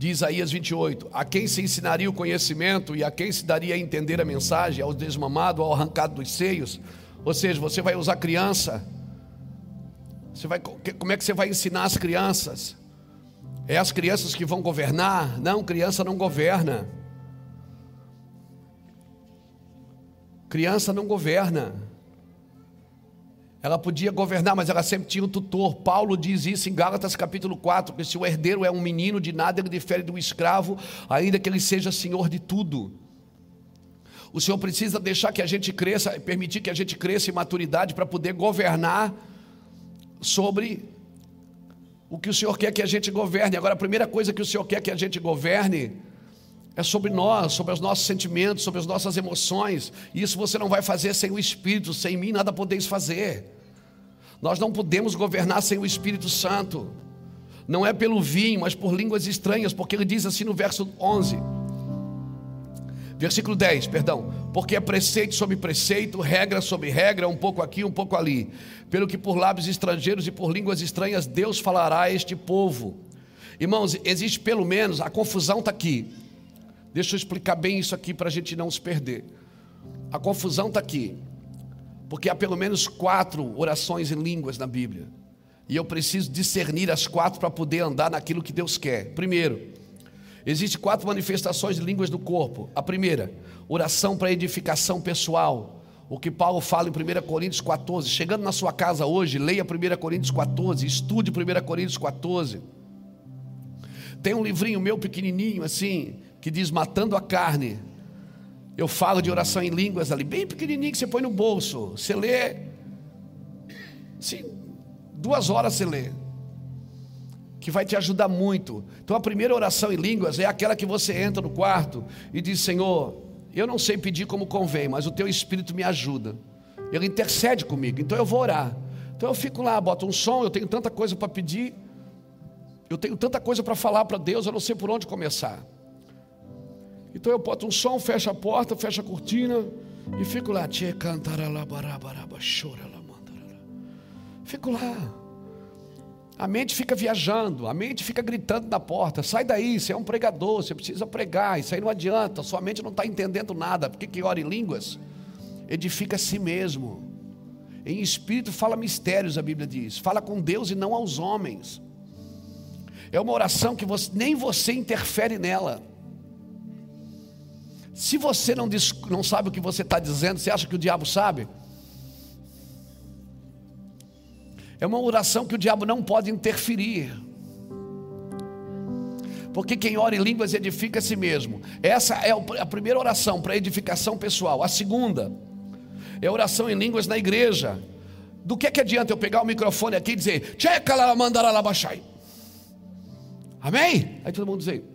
de Isaías 28: A quem se ensinaria o conhecimento e a quem se daria a entender a mensagem, ao desmamado, ao arrancado dos seios? Ou seja, você vai usar criança. Você vai, como é que você vai ensinar as crianças? É as crianças que vão governar? Não, criança não governa. Criança não governa. Ela podia governar, mas ela sempre tinha um tutor. Paulo diz isso em Gálatas capítulo 4, que se o herdeiro é um menino, de nada ele difere do escravo, ainda que ele seja senhor de tudo. O Senhor precisa deixar que a gente cresça, permitir que a gente cresça em maturidade para poder governar sobre o que o Senhor quer que a gente governe. Agora, a primeira coisa que o Senhor quer que a gente governe é sobre nós, sobre os nossos sentimentos, sobre as nossas emoções. E isso você não vai fazer sem o Espírito, sem mim nada podeis fazer. Nós não podemos governar sem o Espírito Santo. Não é pelo vinho, mas por línguas estranhas, porque ele diz assim no verso 11: Versículo 10, perdão. Porque é preceito sobre preceito, regra sobre regra, um pouco aqui, um pouco ali. Pelo que por lábios estrangeiros e por línguas estranhas Deus falará a este povo. Irmãos, existe pelo menos, a confusão está aqui. Deixa eu explicar bem isso aqui para a gente não se perder. A confusão está aqui. Porque há pelo menos quatro orações em línguas na Bíblia. E eu preciso discernir as quatro para poder andar naquilo que Deus quer. Primeiro, Existem quatro manifestações de línguas do corpo. A primeira, oração para edificação pessoal. O que Paulo fala em 1 Coríntios 14. Chegando na sua casa hoje, leia 1 Coríntios 14, estude 1 Coríntios 14. Tem um livrinho meu pequenininho assim, que diz Matando a Carne. Eu falo de oração em línguas ali, bem pequenininho que você põe no bolso. Você lê, sim, duas horas você lê que vai te ajudar muito. Então a primeira oração em línguas é aquela que você entra no quarto e diz: Senhor, eu não sei pedir como convém, mas o teu espírito me ajuda. Ele intercede comigo, então eu vou orar. Então eu fico lá, boto um som, eu tenho tanta coisa para pedir, eu tenho tanta coisa para falar para Deus, eu não sei por onde começar. Então eu boto um som, fecho a porta, fecho a cortina e fico lá. Fico lá. A mente fica viajando, a mente fica gritando na porta: sai daí, você é um pregador, você precisa pregar, isso aí não adianta, sua mente não está entendendo nada. Por que, que ora em línguas? Edifica a si mesmo. Em espírito fala mistérios, a Bíblia diz. Fala com Deus e não aos homens. É uma oração que você, nem você interfere nela. Se você não, diz, não sabe o que você está dizendo, você acha que o diabo sabe? É uma oração que o diabo não pode interferir. Porque quem ora em línguas edifica a si mesmo. Essa é a primeira oração para edificação pessoal. A segunda é oração em línguas na igreja. Do que, é que adianta eu pegar o microfone aqui e dizer, Tcheca lá lá baixai. Amém? Aí todo mundo diz.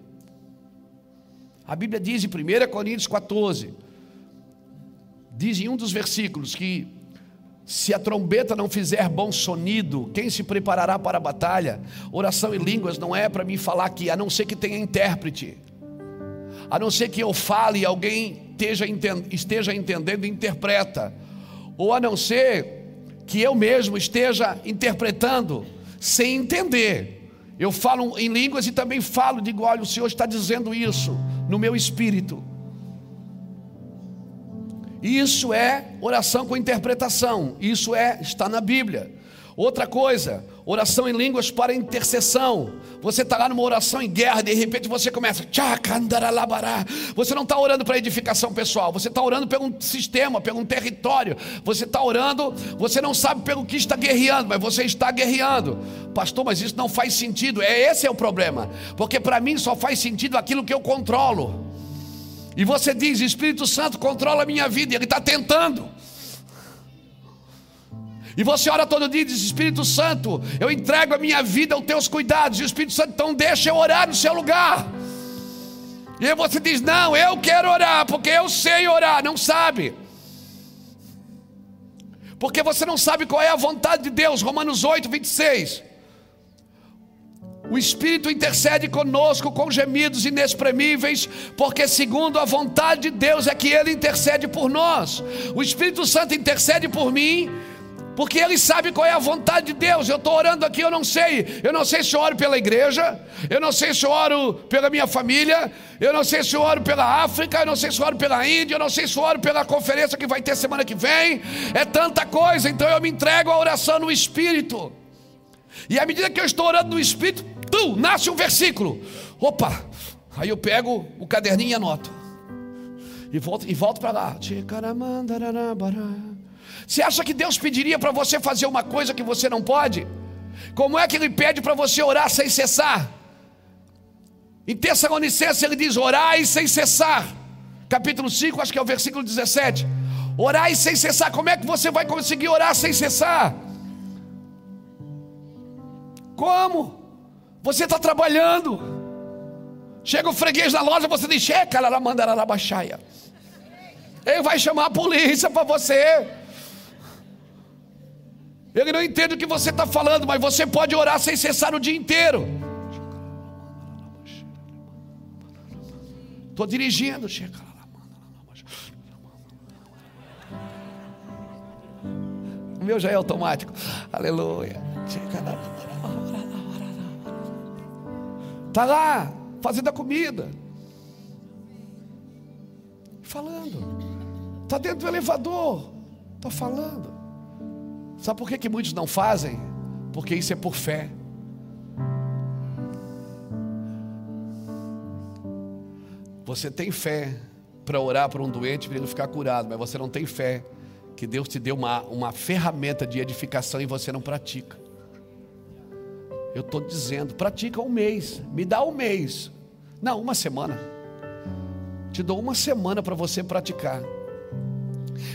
A Bíblia diz em 1 Coríntios 14, diz em um dos versículos que se a trombeta não fizer bom sonido, quem se preparará para a batalha? Oração em línguas não é para mim falar aqui, a não ser que tenha intérprete. A não ser que eu fale e alguém esteja, entendendo e interpreta. Ou a não ser que eu mesmo esteja interpretando sem entender. Eu falo em línguas e também falo, digo, olha, o Senhor está dizendo isso no meu espírito. Isso é oração com interpretação. Isso é está na Bíblia. Outra coisa, oração em línguas para intercessão. Você está lá numa oração em guerra, de repente você começa. Você não está orando para edificação pessoal, você está orando pelo um sistema, pelo um território. Você está orando, você não sabe pelo que está guerreando, mas você está guerreando. Pastor, mas isso não faz sentido. É esse é o problema. Porque para mim só faz sentido aquilo que eu controlo. E você diz: Espírito Santo controla a minha vida, Ele está tentando. E você ora todo dia e diz: Espírito Santo, eu entrego a minha vida aos teus cuidados. E o Espírito Santo, então deixa eu orar no seu lugar. E aí você diz: Não, eu quero orar, porque eu sei orar. Não sabe. Porque você não sabe qual é a vontade de Deus. Romanos 8, 26. O Espírito intercede conosco com gemidos inexprimíveis, porque, segundo a vontade de Deus, é que Ele intercede por nós. O Espírito Santo intercede por mim, porque Ele sabe qual é a vontade de Deus. Eu estou orando aqui, eu não sei. Eu não sei se eu oro pela igreja, eu não sei se eu oro pela minha família, eu não sei se eu oro pela África, eu não sei se eu oro pela Índia, eu não sei se eu oro pela conferência que vai ter semana que vem. É tanta coisa, então eu me entrego à oração no Espírito. E à medida que eu estou orando no Espírito, tum, nasce um versículo. Opa! Aí eu pego o caderninho e anoto. E volto, e volto para lá. Você acha que Deus pediria para você fazer uma coisa que você não pode? Como é que Ele pede para você orar sem cessar? Em Tessalonicenses ele diz: orai sem cessar. Capítulo 5, acho que é o versículo 17. Orai sem cessar. Como é que você vai conseguir orar sem cessar? Como? Você está trabalhando. Chega o freguês na loja, você diz, checa, baixaia. Ele vai chamar a polícia para você. Eu não entendo o que você está falando, mas você pode orar sem cessar o dia inteiro. Estou dirigindo, chega. O meu já é automático. Aleluia. Está lá, fazendo a comida. Falando. Está dentro do elevador. Estou falando. Sabe por que, que muitos não fazem? Porque isso é por fé. Você tem fé para orar por um doente para ele ficar curado, mas você não tem fé que Deus te deu uma, uma ferramenta de edificação e você não pratica. Eu estou dizendo, pratica um mês, me dá um mês, não, uma semana. Te dou uma semana para você praticar.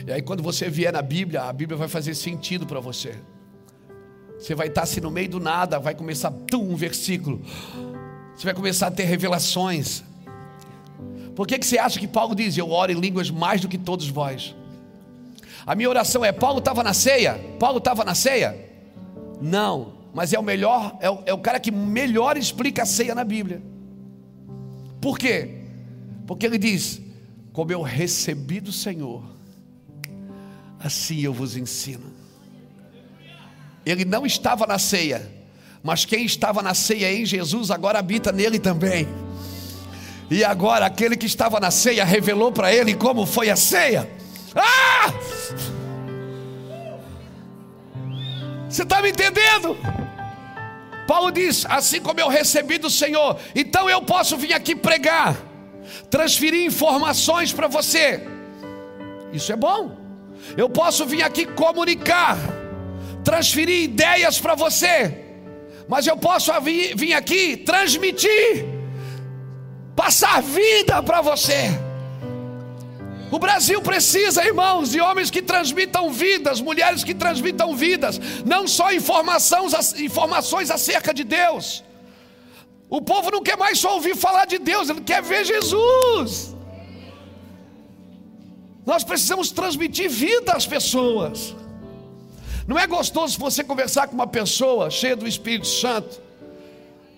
E aí, quando você vier na Bíblia, a Bíblia vai fazer sentido para você. Você vai estar assim no meio do nada, vai começar tum, um versículo. Você vai começar a ter revelações. Por que, que você acha que Paulo diz: Eu oro em línguas mais do que todos vós? A minha oração é: Paulo estava na ceia? Paulo estava na ceia? Não, mas é o melhor, é o, é o cara que melhor explica a ceia na Bíblia. Por quê? Porque ele diz: Como eu recebi do Senhor, assim eu vos ensino. Ele não estava na ceia, mas quem estava na ceia em Jesus agora habita nele também. E agora aquele que estava na ceia revelou para ele como foi a ceia. Ah! Você está me entendendo? Paulo diz: assim como eu recebi do Senhor, então eu posso vir aqui pregar, transferir informações para você. Isso é bom. Eu posso vir aqui comunicar, transferir ideias para você, mas eu posso vir, vir aqui transmitir passar vida para você. O Brasil precisa, irmãos, de homens que transmitam vidas, mulheres que transmitam vidas, não só informações, informações acerca de Deus. O povo não quer mais só ouvir falar de Deus, ele quer ver Jesus. Nós precisamos transmitir vida às pessoas. Não é gostoso você conversar com uma pessoa cheia do Espírito Santo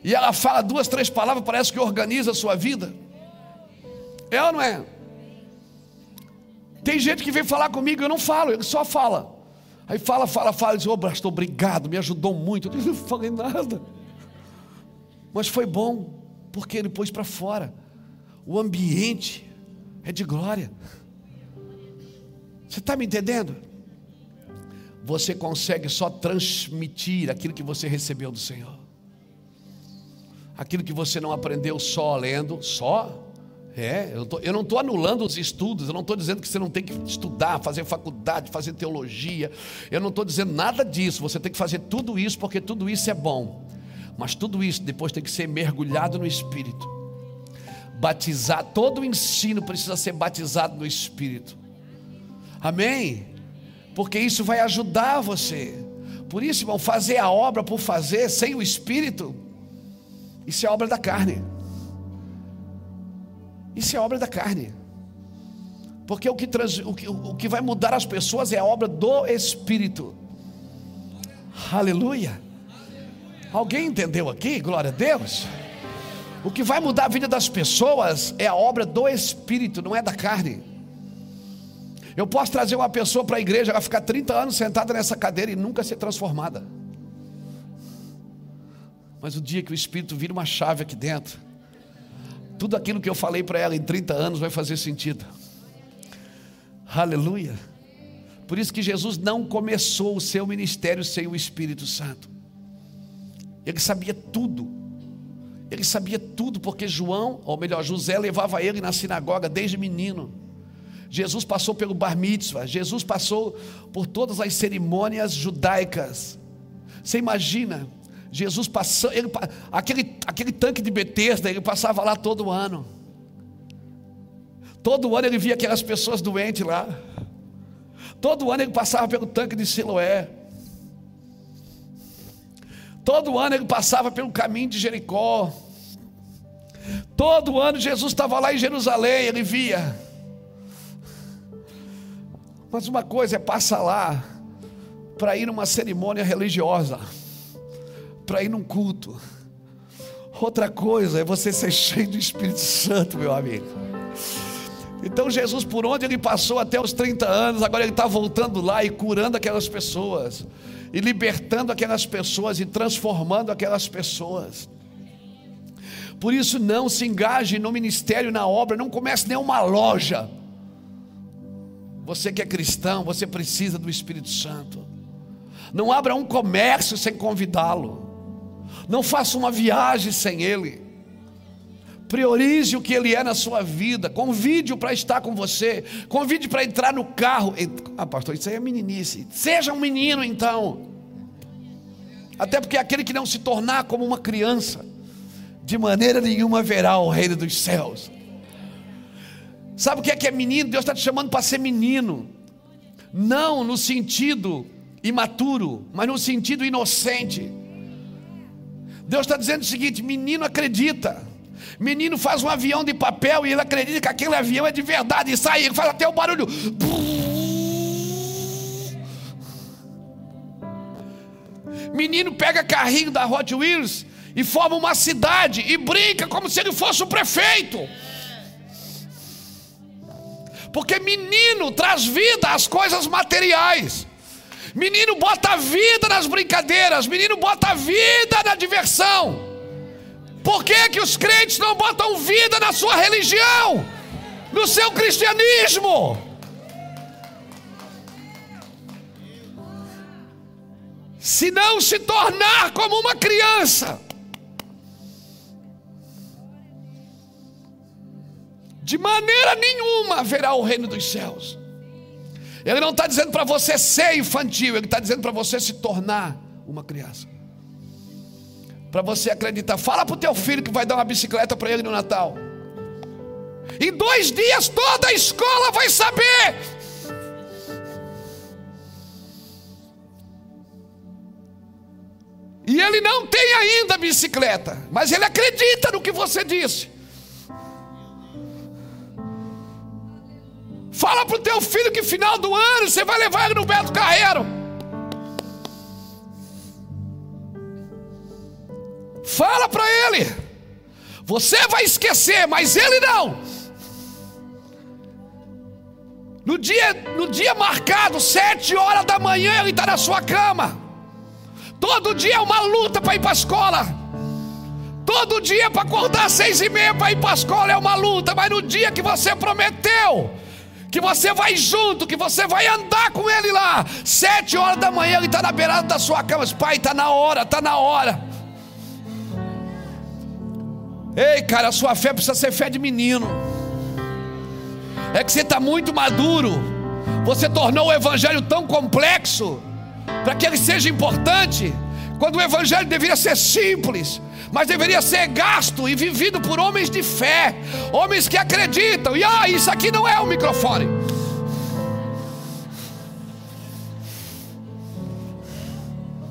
e ela fala duas, três palavras, parece que organiza a sua vida. É ou não é? Tem gente que vem falar comigo, eu não falo, ele só fala. Aí fala, fala, fala, diz, ô oh, pastor, obrigado, me ajudou muito. Eu [LAUGHS] não falei nada. Mas foi bom, porque ele pôs para fora. O ambiente é de glória. Você está me entendendo? Você consegue só transmitir aquilo que você recebeu do Senhor. Aquilo que você não aprendeu só lendo, só. É, eu, tô, eu não estou anulando os estudos, eu não estou dizendo que você não tem que estudar, fazer faculdade, fazer teologia, eu não estou dizendo nada disso, você tem que fazer tudo isso porque tudo isso é bom, mas tudo isso depois tem que ser mergulhado no Espírito, batizar, todo o ensino precisa ser batizado no Espírito, amém? Porque isso vai ajudar você, por isso, irmão, fazer a obra por fazer, sem o Espírito, isso é obra da carne. Isso é obra da carne. Porque o que, trans, o, que, o que vai mudar as pessoas é a obra do Espírito. Aleluia. Alguém entendeu aqui? Glória a Deus. O que vai mudar a vida das pessoas é a obra do Espírito, não é da carne. Eu posso trazer uma pessoa para a igreja, ela ficar 30 anos sentada nessa cadeira e nunca ser transformada. Mas o dia que o Espírito vira uma chave aqui dentro, tudo aquilo que eu falei para ela em 30 anos vai fazer sentido. Aleluia. Por isso que Jesus não começou o seu ministério sem o Espírito Santo. Ele sabia tudo. Ele sabia tudo porque João, ou melhor, José levava ele na sinagoga desde menino. Jesus passou pelo bar mitzvah, Jesus passou por todas as cerimônias judaicas. Você imagina Jesus passou, ele, aquele, aquele tanque de Betesda, ele passava lá todo ano. Todo ano ele via aquelas pessoas doentes lá. Todo ano ele passava pelo tanque de Siloé. Todo ano ele passava pelo caminho de Jericó. Todo ano Jesus estava lá em Jerusalém, ele via. Mas uma coisa é passar lá para ir numa cerimônia religiosa para ir num culto. Outra coisa é você ser cheio do Espírito Santo, meu amigo. Então Jesus, por onde ele passou até os 30 anos, agora ele está voltando lá e curando aquelas pessoas, e libertando aquelas pessoas, e transformando aquelas pessoas. Por isso, não se engaje no ministério, na obra, não comece nenhuma loja. Você que é cristão, você precisa do Espírito Santo. Não abra um comércio sem convidá-lo. Não faça uma viagem sem ele. Priorize o que ele é na sua vida. Convide-o para estar com você. Convide para entrar no carro. Ah, pastor, isso aí é meninice. Seja um menino então. Até porque aquele que não se tornar como uma criança, de maneira nenhuma verá o reino dos céus. Sabe o que é que é menino? Deus está te chamando para ser menino. Não no sentido imaturo, mas no sentido inocente. Deus está dizendo o seguinte: menino acredita. Menino faz um avião de papel e ele acredita que aquele avião é de verdade e sai, ele faz até o barulho. Menino pega carrinho da Hot Wheels e forma uma cidade e brinca como se ele fosse o prefeito. Porque menino traz vida às coisas materiais. Menino bota vida nas brincadeiras, menino bota vida na diversão. Por que, que os crentes não botam vida na sua religião, no seu cristianismo? Se não se tornar como uma criança, de maneira nenhuma verá o reino dos céus. Ele não está dizendo para você ser infantil, ele está dizendo para você se tornar uma criança para você acreditar. Fala para o teu filho que vai dar uma bicicleta para ele no Natal. Em dois dias toda a escola vai saber. E ele não tem ainda bicicleta, mas ele acredita no que você disse. Fala para o teu filho que final do ano você vai levar ele no Beto Carreiro. Fala para ele. Você vai esquecer, mas ele não. No dia, no dia marcado, sete horas da manhã, ele está na sua cama. Todo dia é uma luta para ir para a escola. Todo dia para acordar seis e meia para ir para a escola é uma luta. Mas no dia que você prometeu, que você vai junto, que você vai andar com ele lá, sete horas da manhã, ele está na beirada da sua cama. Pai, está na hora, está na hora. Ei, cara, a sua fé precisa ser fé de menino. É que você está muito maduro. Você tornou o evangelho tão complexo para que ele seja importante, quando o evangelho deveria ser simples, mas deveria ser gasto e vivido por homens de fé, homens que acreditam. E ah, isso aqui não é o microfone.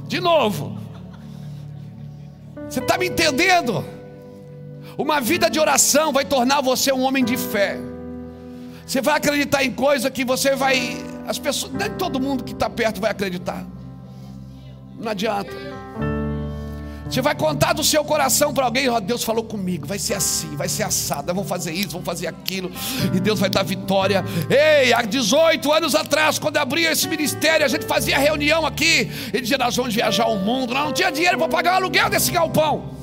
De novo. Você está me entendendo? Uma vida de oração vai tornar você um homem de fé. Você vai acreditar em coisa que você vai. As pessoas, nem todo mundo que está perto vai acreditar. Não adianta. Você vai contar do seu coração para alguém, oh, Deus falou comigo, vai ser assim, vai ser assado, vamos fazer isso, vamos fazer aquilo, e Deus vai dar vitória. Ei, há 18 anos atrás, quando abria esse ministério, a gente fazia reunião aqui, e dizia: Nós vamos viajar o mundo, nós não tinha dinheiro para pagar o aluguel desse galpão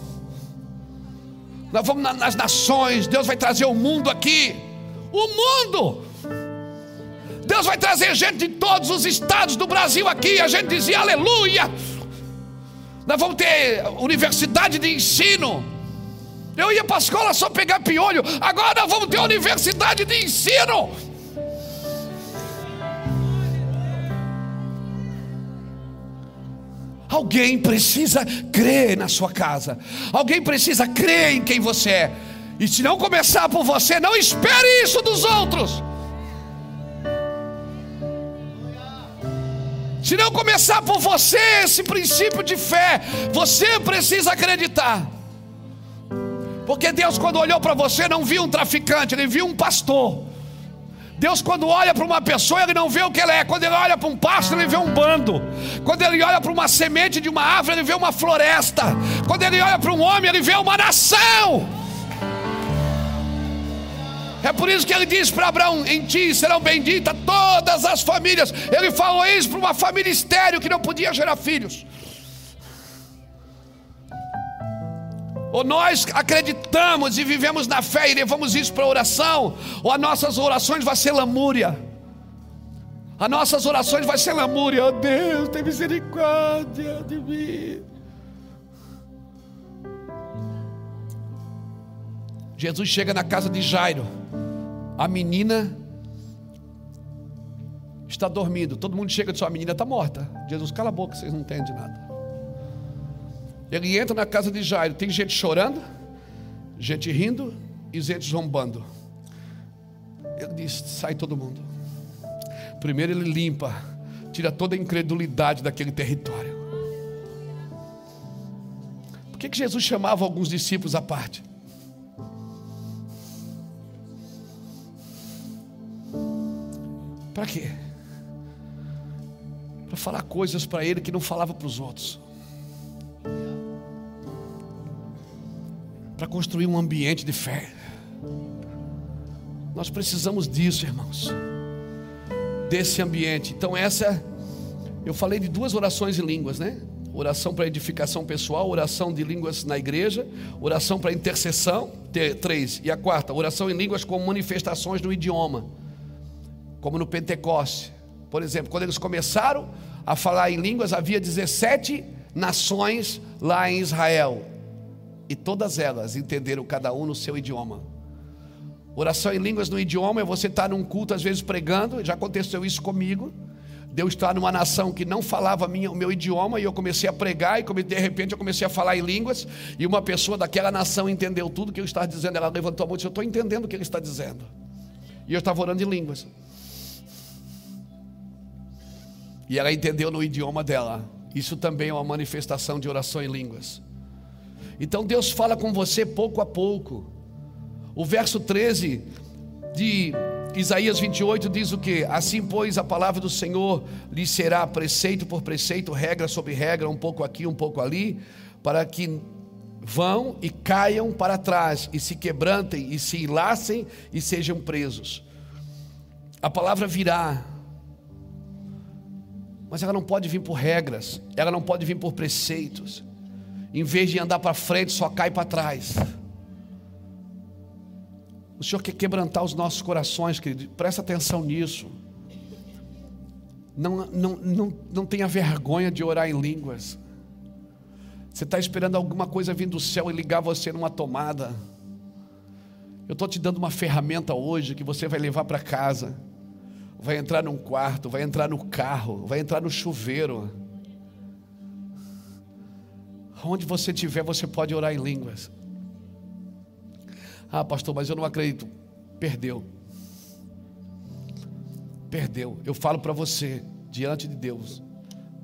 nós vamos nas nações, Deus vai trazer o mundo aqui. O mundo! Deus vai trazer gente de todos os estados do Brasil aqui. A gente dizia aleluia. Nós vamos ter universidade de ensino. Eu ia para a escola só pegar piolho. Agora nós vamos ter universidade de ensino. Alguém precisa crer na sua casa. Alguém precisa crer em quem você é. E se não começar por você, não espere isso dos outros. Se não começar por você esse princípio de fé, você precisa acreditar. Porque Deus, quando olhou para você, não viu um traficante, ele viu um pastor. Deus, quando olha para uma pessoa, ele não vê o que ela é. Quando ele olha para um pasto, ele vê um bando. Quando ele olha para uma semente de uma árvore, ele vê uma floresta. Quando ele olha para um homem, ele vê uma nação. É por isso que ele diz para Abraão: Em ti serão benditas todas as famílias. Ele falou isso para uma família estéreo que não podia gerar filhos. Ou nós acreditamos e vivemos na fé e levamos isso para oração, ou as nossas orações vão ser lamúria. As nossas orações vão ser lamúria. Oh Deus, tem misericórdia de mim. Jesus chega na casa de Jairo. A menina está dormindo. Todo mundo chega e diz: A menina está morta. Jesus, cala a boca, vocês não entendem nada. Ele entra na casa de Jairo, tem gente chorando, gente rindo e gente zombando. Ele diz: sai todo mundo. Primeiro ele limpa, tira toda a incredulidade daquele território. Por que, que Jesus chamava alguns discípulos à parte? Para quê? Para falar coisas para ele que não falava para os outros. para construir um ambiente de fé. Nós precisamos disso, irmãos. Desse ambiente. Então, essa, eu falei de duas orações em línguas, né? Oração para edificação pessoal, oração de línguas na igreja, oração para intercessão, três. E a quarta, oração em línguas com manifestações no idioma, como no Pentecoste. Por exemplo, quando eles começaram a falar em línguas, havia 17 nações lá em Israel e todas elas entenderam cada um no seu idioma. Oração em línguas no idioma é você estar num culto, às vezes pregando, já aconteceu isso comigo. Deus está numa nação que não falava minha, o meu idioma e eu comecei a pregar e de repente eu comecei a falar em línguas e uma pessoa daquela nação entendeu tudo que eu estava dizendo. Ela levantou a mão e disse: Eu estou entendendo o que ele está dizendo. E eu estava orando em línguas. E ela entendeu no idioma dela. Isso também é uma manifestação de oração em línguas. Então Deus fala com você pouco a pouco. O verso 13 de Isaías 28 diz o que? Assim, pois, a palavra do Senhor lhe será preceito por preceito, regra sobre regra, um pouco aqui, um pouco ali, para que vão e caiam para trás, e se quebrantem, e se enlacem, e sejam presos. A palavra virá, mas ela não pode vir por regras, ela não pode vir por preceitos em vez de andar para frente, só cai para trás. O Senhor quer quebrantar os nossos corações, querido. Presta atenção nisso. Não, não, não, não tenha vergonha de orar em línguas. Você está esperando alguma coisa vir do céu e ligar você numa tomada. Eu estou te dando uma ferramenta hoje que você vai levar para casa. Vai entrar num quarto, vai entrar no carro, vai entrar no chuveiro Onde você estiver, você pode orar em línguas. Ah, pastor, mas eu não acredito. Perdeu. Perdeu. Eu falo para você, diante de Deus.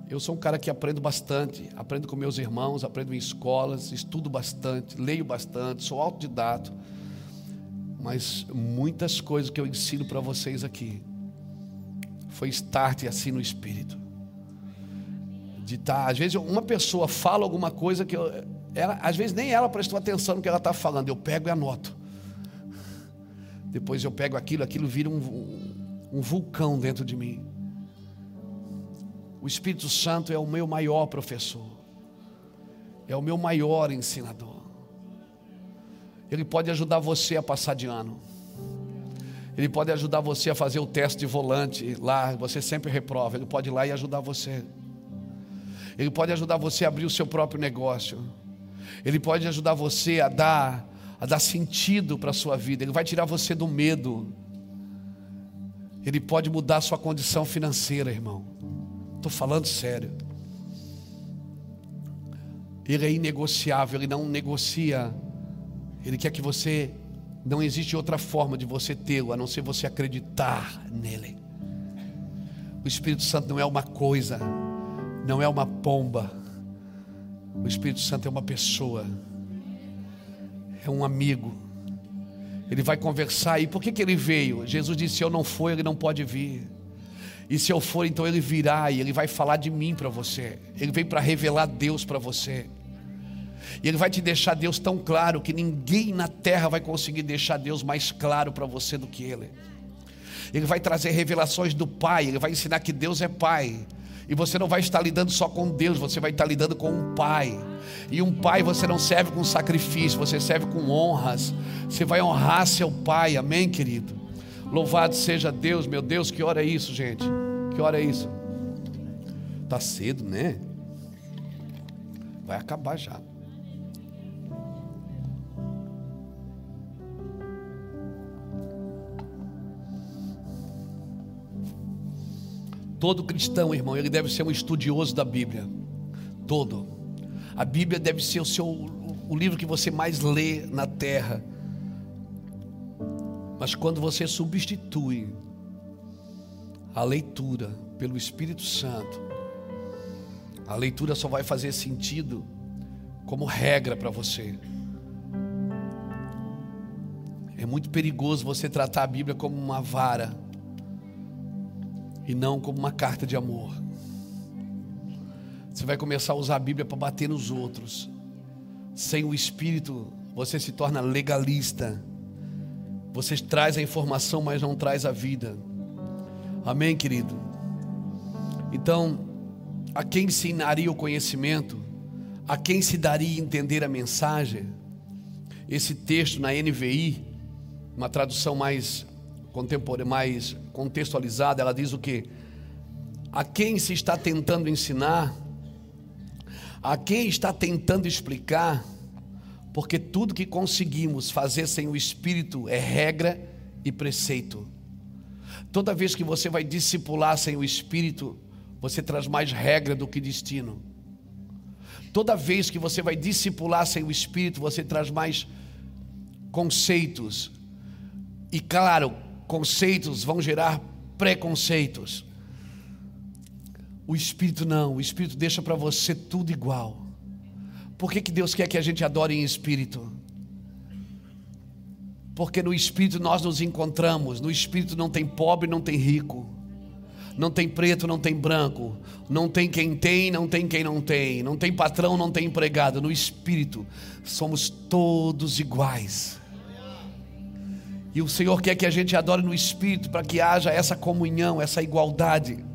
Eu sou um cara que aprendo bastante, aprendo com meus irmãos, aprendo em escolas, estudo bastante, leio bastante, sou autodidato. Mas muitas coisas que eu ensino para vocês aqui foi start assim no espírito de estar. Tá, às vezes uma pessoa fala alguma coisa que eu, ela, às vezes nem ela prestou atenção no que ela está falando. Eu pego e anoto. Depois eu pego aquilo, aquilo vira um, um, um vulcão dentro de mim. O Espírito Santo é o meu maior professor, é o meu maior ensinador. Ele pode ajudar você a passar de ano. Ele pode ajudar você a fazer o teste de volante lá, você sempre reprova. Ele pode ir lá e ajudar você. Ele pode ajudar você a abrir o seu próprio negócio. Ele pode ajudar você a dar, a dar sentido para a sua vida. Ele vai tirar você do medo. Ele pode mudar a sua condição financeira, irmão. Estou falando sério. Ele é inegociável, ele não negocia. Ele quer que você. Não existe outra forma de você tê-lo, a não ser você acreditar nele. O Espírito Santo não é uma coisa, não é uma pomba. O Espírito Santo é uma pessoa, é um amigo. Ele vai conversar. E por que, que ele veio? Jesus disse: Se eu não for, ele não pode vir. E se eu for, então ele virá e ele vai falar de mim para você. Ele veio para revelar Deus para você. E Ele vai te deixar Deus tão claro que ninguém na terra vai conseguir deixar Deus mais claro para você do que Ele. Ele vai trazer revelações do Pai, Ele vai ensinar que Deus é Pai. E você não vai estar lidando só com Deus, você vai estar lidando com um pai. E um pai você não serve com sacrifício, você serve com honras. Você vai honrar seu pai, amém, querido? Louvado seja Deus, meu Deus, que hora é isso, gente? Que hora é isso? Tá cedo, né? Vai acabar já. Todo cristão, irmão, ele deve ser um estudioso da Bíblia. Todo. A Bíblia deve ser o seu o livro que você mais lê na terra. Mas quando você substitui a leitura pelo Espírito Santo, a leitura só vai fazer sentido como regra para você. É muito perigoso você tratar a Bíblia como uma vara e não como uma carta de amor. Você vai começar a usar a Bíblia para bater nos outros. Sem o Espírito, você se torna legalista. Você traz a informação, mas não traz a vida. Amém, querido? Então, a quem ensinaria o conhecimento? A quem se daria entender a mensagem? Esse texto na NVI, uma tradução mais contemporânea, mais contextualizada, ela diz o que? A quem se está tentando ensinar, a quem está tentando explicar, porque tudo que conseguimos fazer sem o Espírito é regra e preceito. Toda vez que você vai discipular sem o Espírito, você traz mais regra do que destino. Toda vez que você vai discipular sem o Espírito, você traz mais conceitos. E claro, conceitos vão gerar preconceitos. O Espírito não, o Espírito deixa para você tudo igual. Por que, que Deus quer que a gente adore em Espírito? Porque no Espírito nós nos encontramos, no Espírito não tem pobre, não tem rico, não tem preto, não tem branco, não tem quem tem, não tem quem não tem, não tem patrão, não tem empregado. No Espírito somos todos iguais. E o Senhor quer que a gente adore no Espírito para que haja essa comunhão, essa igualdade.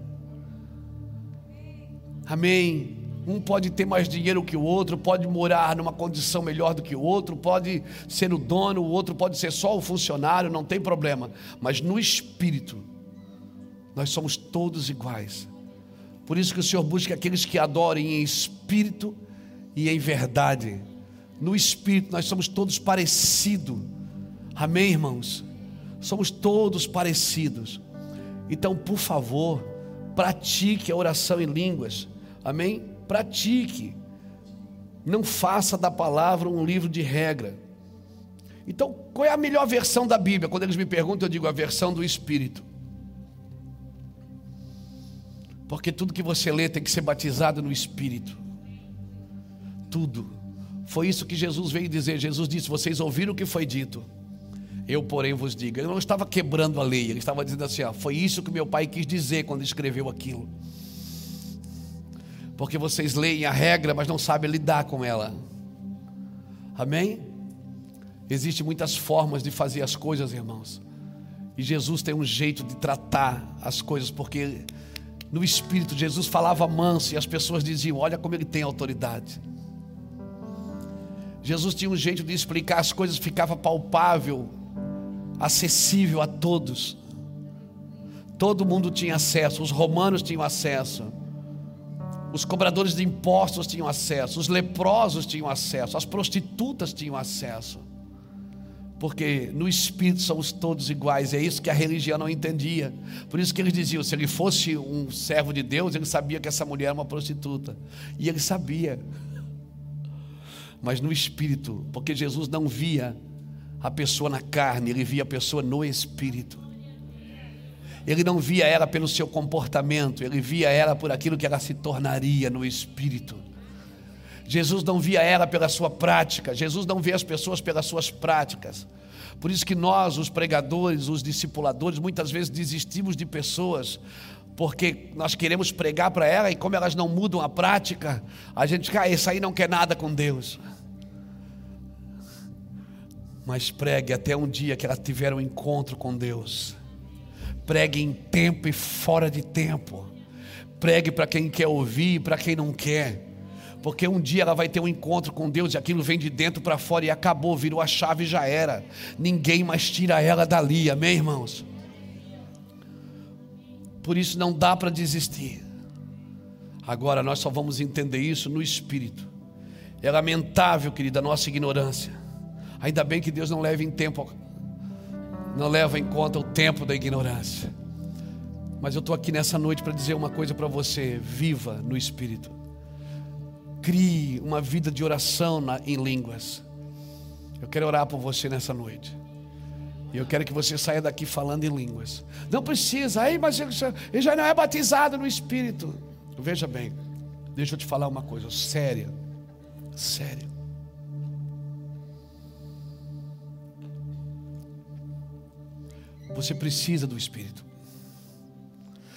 Amém. Um pode ter mais dinheiro que o outro, pode morar numa condição melhor do que o outro, pode ser o dono, o outro pode ser só o funcionário, não tem problema. Mas no Espírito, nós somos todos iguais. Por isso que o Senhor busca aqueles que adorem em espírito e em verdade. No Espírito, nós somos todos parecidos Amém, irmãos? Somos todos parecidos. Então, por favor, pratique a oração em línguas. Amém? Pratique. Não faça da palavra um livro de regra. Então, qual é a melhor versão da Bíblia? Quando eles me perguntam, eu digo a versão do Espírito. Porque tudo que você lê tem que ser batizado no Espírito. Tudo. Foi isso que Jesus veio dizer. Jesus disse: Vocês ouviram o que foi dito. Eu, porém, vos digo. Ele não estava quebrando a lei, ele estava dizendo assim: ó, foi isso que meu pai quis dizer quando escreveu aquilo. Porque vocês leem a regra, mas não sabem lidar com ela. Amém? Existem muitas formas de fazer as coisas, irmãos. E Jesus tem um jeito de tratar as coisas, porque no Espírito Jesus falava manso e as pessoas diziam: Olha como ele tem autoridade. Jesus tinha um jeito de explicar as coisas, ficava palpável acessível a todos. Todo mundo tinha acesso, os romanos tinham acesso, os cobradores de impostos tinham acesso, os leprosos tinham acesso, as prostitutas tinham acesso. Porque no espírito somos todos iguais, é isso que a religião não entendia. Por isso que eles diziam: se ele fosse um servo de Deus, ele sabia que essa mulher era uma prostituta. E ele sabia. Mas no espírito, porque Jesus não via a pessoa na carne, ele via a pessoa no espírito. Ele não via ela pelo seu comportamento, ele via ela por aquilo que ela se tornaria no espírito. Jesus não via ela pela sua prática, Jesus não vê as pessoas pelas suas práticas. Por isso que nós, os pregadores, os discipuladores, muitas vezes desistimos de pessoas porque nós queremos pregar para ela e como elas não mudam a prática, a gente diz, ah, esse aí não quer nada com Deus. Mas pregue até um dia que ela tiver um encontro com Deus. Pregue em tempo e fora de tempo. Pregue para quem quer ouvir e para quem não quer. Porque um dia ela vai ter um encontro com Deus e aquilo vem de dentro para fora e acabou, virou a chave e já era. Ninguém mais tira ela dali, amém, irmãos? Por isso não dá para desistir. Agora nós só vamos entender isso no espírito. É lamentável, querida, a nossa ignorância. Ainda bem que Deus não leva em tempo, não leva em conta o tempo da ignorância. Mas eu estou aqui nessa noite para dizer uma coisa para você: viva no espírito. Crie uma vida de oração na, em línguas. Eu quero orar por você nessa noite. E eu quero que você saia daqui falando em línguas. Não precisa, aí, mas ele já não é batizado no Espírito. Veja bem, deixa eu te falar uma coisa séria. Séria. Você precisa do Espírito.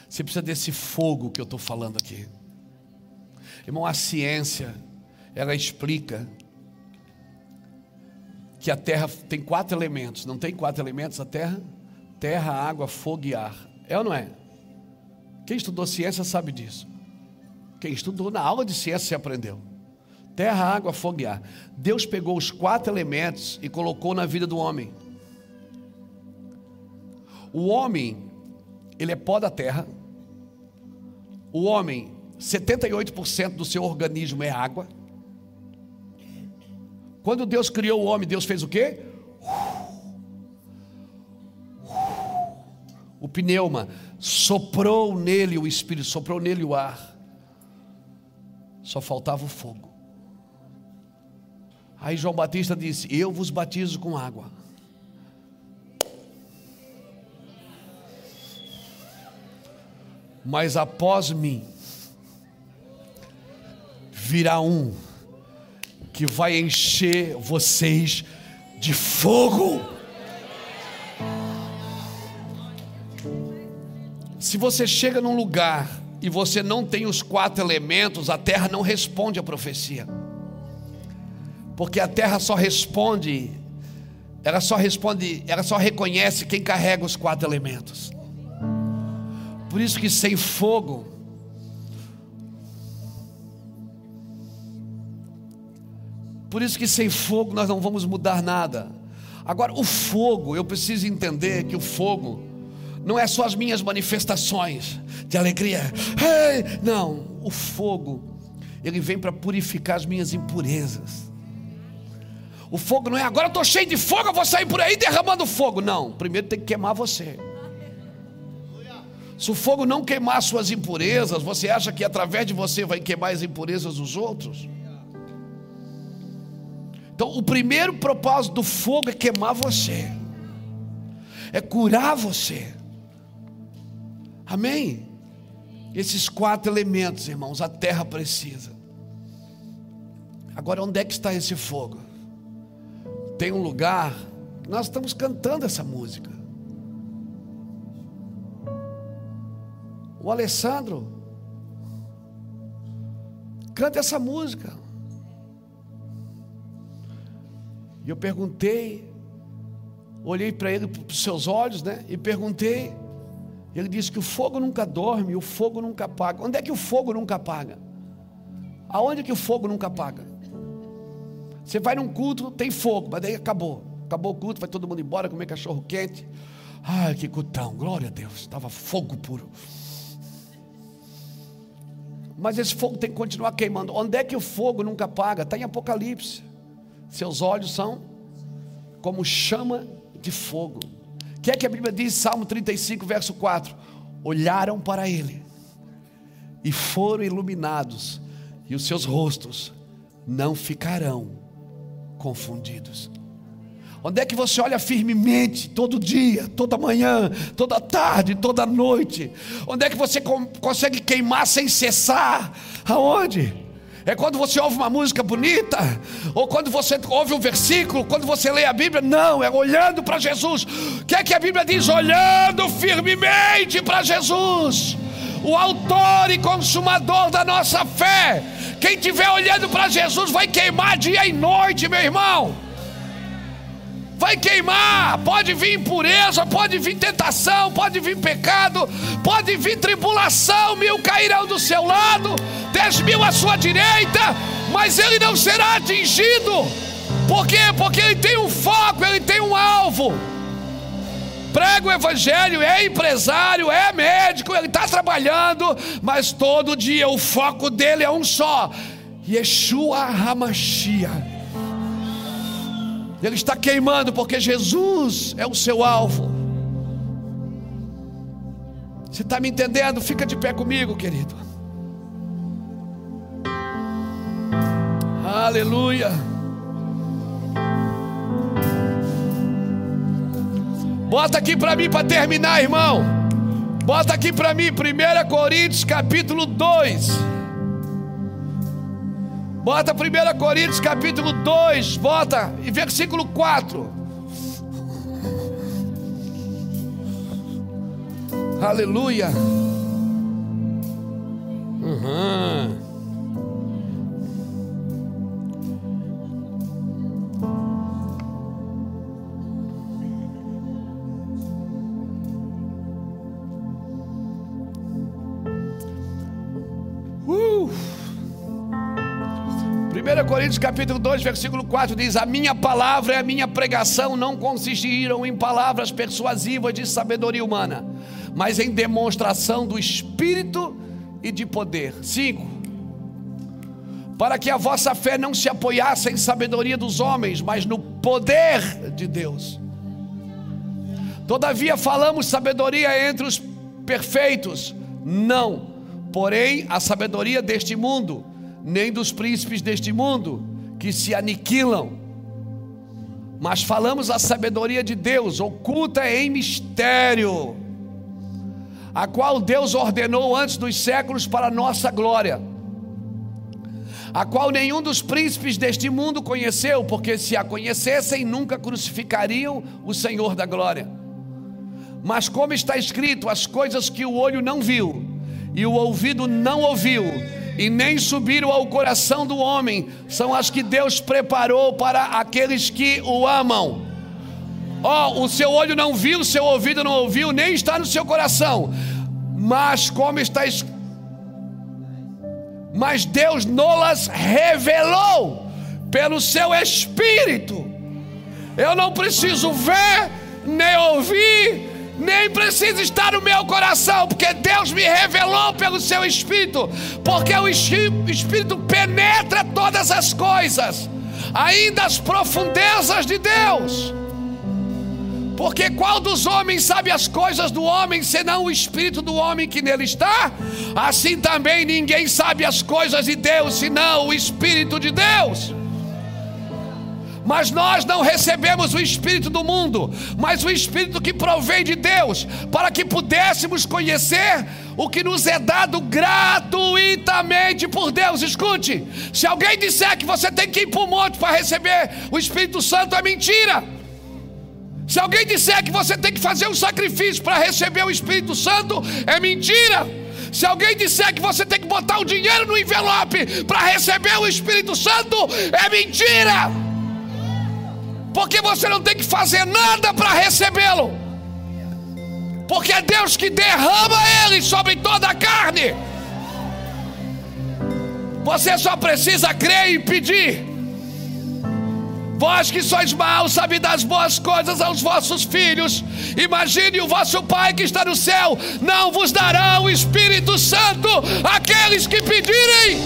Você precisa desse fogo que eu estou falando aqui. Irmão, a ciência, ela explica que a terra tem quatro elementos. Não tem quatro elementos a terra? Terra, água, fogo e ar. É ou não é? Quem estudou ciência sabe disso. Quem estudou na aula de ciência se aprendeu. Terra, água, fogo e ar. Deus pegou os quatro elementos e colocou na vida do homem. O homem, ele é pó da terra. O homem, 78% do seu organismo é água. Quando Deus criou o homem, Deus fez o quê? O pneuma soprou nele o espírito, soprou nele o ar. Só faltava o fogo. Aí João Batista disse: Eu vos batizo com água. Mas após mim virá um que vai encher vocês de fogo. Se você chega num lugar e você não tem os quatro elementos, a terra não responde à profecia. Porque a terra só responde, ela só responde, ela só reconhece quem carrega os quatro elementos. Por isso que sem fogo Por isso que sem fogo nós não vamos mudar nada. Agora, o fogo, eu preciso entender que o fogo não é só as minhas manifestações de alegria. Não, o fogo, ele vem para purificar as minhas impurezas. O fogo não é agora eu estou cheio de fogo, eu vou sair por aí derramando fogo. Não, primeiro tem que queimar você. Se o fogo não queimar suas impurezas, você acha que através de você vai queimar as impurezas dos outros? Então, o primeiro propósito do fogo é queimar você, é curar você. Amém? Esses quatro elementos, irmãos, a terra precisa. Agora, onde é que está esse fogo? Tem um lugar, nós estamos cantando essa música. O Alessandro canta essa música. E eu perguntei, olhei para ele, para os seus olhos, né? E perguntei. Ele disse que o fogo nunca dorme, o fogo nunca apaga. Onde é que o fogo nunca apaga? Aonde é que o fogo nunca apaga? Você vai num culto, tem fogo, mas daí acabou. Acabou o culto, vai todo mundo embora comer cachorro quente. Ai, que cultão, glória a Deus, estava fogo puro. Mas esse fogo tem que continuar queimando. Onde é que o fogo nunca apaga? Está em Apocalipse. Seus olhos são como chama de fogo. O que é que a Bíblia diz, Salmo 35, verso 4? Olharam para ele e foram iluminados, e os seus rostos não ficarão confundidos. Onde é que você olha firmemente todo dia, toda manhã, toda tarde, toda noite? Onde é que você consegue queimar sem cessar? Aonde? É quando você ouve uma música bonita, ou quando você ouve um versículo, quando você lê a Bíblia. Não, é olhando para Jesus. O que é que a Bíblia diz? Olhando firmemente para Jesus. o autor e consumador da nossa fé. Quem estiver olhando para Jesus vai queimar dia e noite, meu irmão. Vai queimar, pode vir impureza, pode vir tentação, pode vir pecado, pode vir tribulação, mil cairão do seu lado, dez mil à sua direita, mas ele não será atingido. Por quê? Porque ele tem um foco, ele tem um alvo. Prega o evangelho, é empresário, é médico, ele está trabalhando, mas todo dia o foco dele é um só: Yeshua Hamashia. Ele está queimando porque Jesus é o seu alvo. Você está me entendendo? Fica de pé comigo, querido. Aleluia. Bota aqui para mim para terminar, irmão. Bota aqui para mim, 1 Coríntios capítulo 2. Bota 1 Coríntios capítulo 2, bota, e versículo 4. Aleluia. Uhum. Coríntios capítulo 2, versículo 4 diz: A minha palavra e a minha pregação não consistiram em palavras persuasivas de sabedoria humana, mas em demonstração do Espírito e de poder. 5. Para que a vossa fé não se apoiasse em sabedoria dos homens, mas no poder de Deus. Todavia falamos sabedoria entre os perfeitos? Não. Porém, a sabedoria deste mundo nem dos príncipes deste mundo, que se aniquilam. Mas falamos a sabedoria de Deus, oculta em mistério, a qual Deus ordenou antes dos séculos para nossa glória, a qual nenhum dos príncipes deste mundo conheceu, porque se a conhecessem, nunca crucificariam o Senhor da glória. Mas como está escrito, as coisas que o olho não viu e o ouvido não ouviu, e nem subiram ao coração do homem, são as que Deus preparou para aqueles que o amam. Ó, oh, o seu olho não viu, o seu ouvido não ouviu, nem está no seu coração. Mas como está mas Deus nolas revelou pelo seu espírito. Eu não preciso ver, nem ouvir, nem precisa estar no meu coração, porque Deus me revelou pelo seu Espírito, porque o Espírito penetra todas as coisas, ainda as profundezas de Deus. Porque qual dos homens sabe as coisas do homem, senão o espírito do homem que nele está? Assim também ninguém sabe as coisas de Deus, senão o espírito de Deus. Mas nós não recebemos o Espírito do mundo, mas o Espírito que provém de Deus, para que pudéssemos conhecer o que nos é dado gratuitamente por Deus. Escute: se alguém disser que você tem que ir para o monte para receber o Espírito Santo, é mentira. Se alguém disser que você tem que fazer um sacrifício para receber o Espírito Santo, é mentira. Se alguém disser que você tem que botar o dinheiro no envelope para receber o Espírito Santo, é mentira porque você não tem que fazer nada para recebê-lo, porque é Deus que derrama ele sobre toda a carne. Você só precisa crer e pedir. Vós que sois maus, sabe das boas coisas aos vossos filhos. Imagine o vosso Pai que está no céu, não vos dará o Espírito Santo aqueles que pedirem.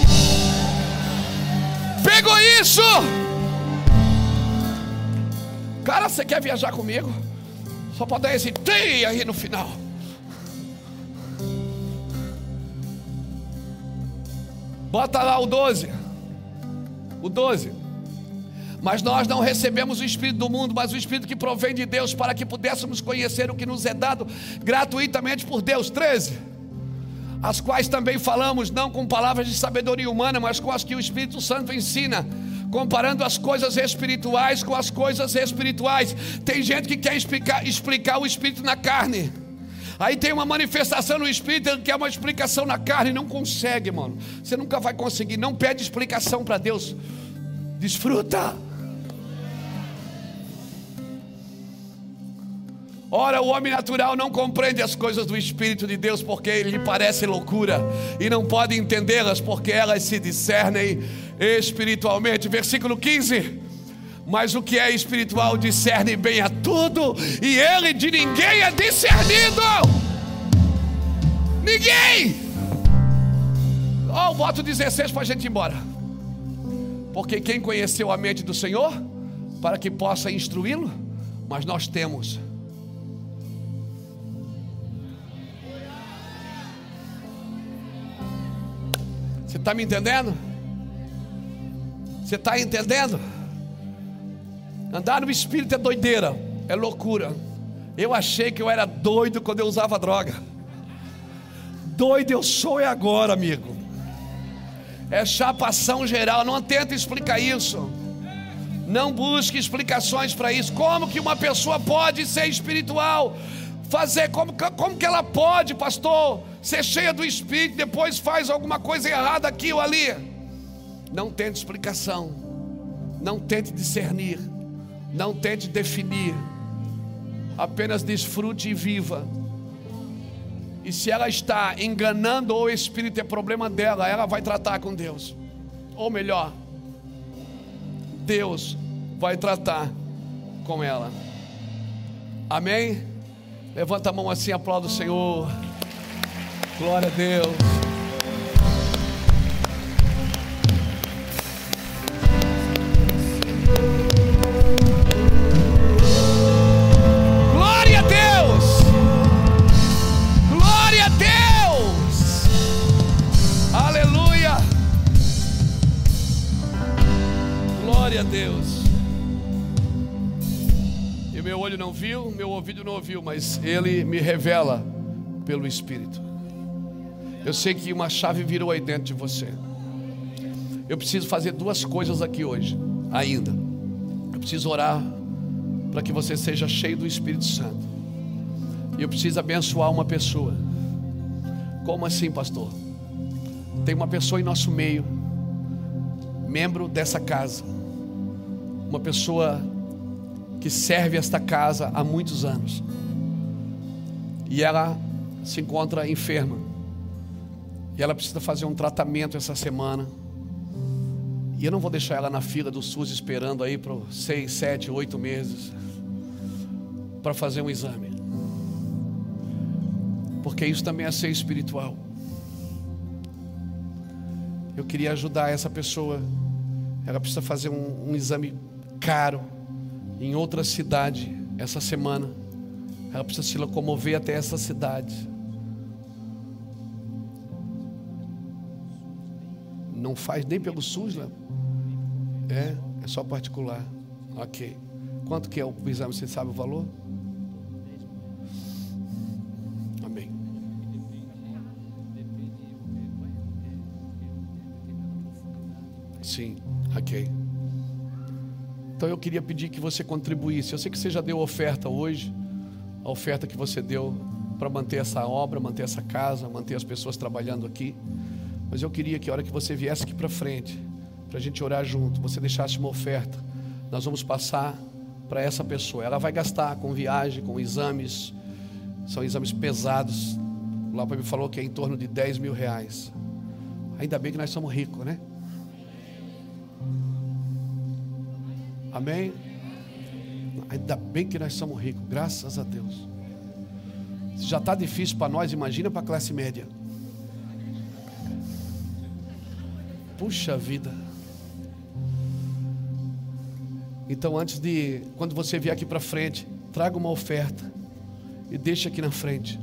Pegou isso? Cara, você quer viajar comigo? Só pode dar esse tem aí no final. Bota lá o 12. O 12. Mas nós não recebemos o Espírito do mundo, mas o Espírito que provém de Deus, para que pudéssemos conhecer o que nos é dado gratuitamente por Deus. 13. As quais também falamos, não com palavras de sabedoria humana, mas com as que o Espírito Santo ensina comparando as coisas espirituais com as coisas espirituais. Tem gente que quer explicar, explicar o espírito na carne. Aí tem uma manifestação no espírito que é uma explicação na carne, não consegue, mano. Você nunca vai conseguir. Não pede explicação para Deus. Desfruta. Ora, o homem natural não compreende as coisas do Espírito de Deus porque lhe parece loucura e não pode entendê-las porque elas se discernem espiritualmente. Versículo 15. Mas o que é espiritual discerne bem a tudo, e ele de ninguém é discernido. Ninguém. Ó, oh, o voto 16 para a gente ir embora. Porque quem conheceu a mente do Senhor, para que possa instruí-lo, mas nós temos está me entendendo? Você está entendendo? Andar no espírito é doideira, é loucura. Eu achei que eu era doido quando eu usava droga. Doido eu sou é agora, amigo. É chapação geral, não tenta explicar isso. Não busque explicações para isso. Como que uma pessoa pode ser espiritual? Fazer como, como que ela pode, pastor? Ser cheia do Espírito, depois faz alguma coisa errada aqui ou ali. Não tente explicação, não tente discernir, não tente definir, apenas desfrute e viva. E se ela está enganando ou o Espírito é problema dela, ela vai tratar com Deus. Ou melhor, Deus vai tratar com ela. Amém? Levanta a mão assim, aplauda o Senhor. Glória a Deus. Glória a Deus. Glória a Deus. Aleluia. Glória a Deus. E meu olho não viu, meu ouvido não ouviu, mas ele me revela pelo Espírito. Eu sei que uma chave virou aí dentro de você. Eu preciso fazer duas coisas aqui hoje, ainda. Eu preciso orar para que você seja cheio do Espírito Santo. E eu preciso abençoar uma pessoa. Como assim, pastor? Tem uma pessoa em nosso meio, membro dessa casa, uma pessoa que serve esta casa há muitos anos, e ela se encontra enferma. E ela precisa fazer um tratamento essa semana. E eu não vou deixar ela na fila do SUS esperando aí por seis, sete, oito meses para fazer um exame. Porque isso também é ser espiritual. Eu queria ajudar essa pessoa. Ela precisa fazer um, um exame caro em outra cidade essa semana. Ela precisa se locomover até essa cidade. Não faz nem pelo SUS, né? É, é só particular. Ok. Quanto que é o exame? Você sabe o valor? Amém. Sim, ok. Então eu queria pedir que você contribuísse. Eu sei que você já deu oferta hoje, a oferta que você deu para manter essa obra, manter essa casa, manter as pessoas trabalhando aqui. Mas eu queria que a hora que você viesse aqui para frente, para a gente orar junto, você deixasse uma oferta. Nós vamos passar para essa pessoa. Ela vai gastar com viagem, com exames. São exames pesados. O Lapa me falou que é em torno de 10 mil reais. Ainda bem que nós somos ricos, né? Amém? Ainda bem que nós somos ricos, graças a Deus. Se já está difícil para nós, imagina para a classe média. Puxa vida. Então, antes de, quando você vier aqui para frente, traga uma oferta e deixa aqui na frente.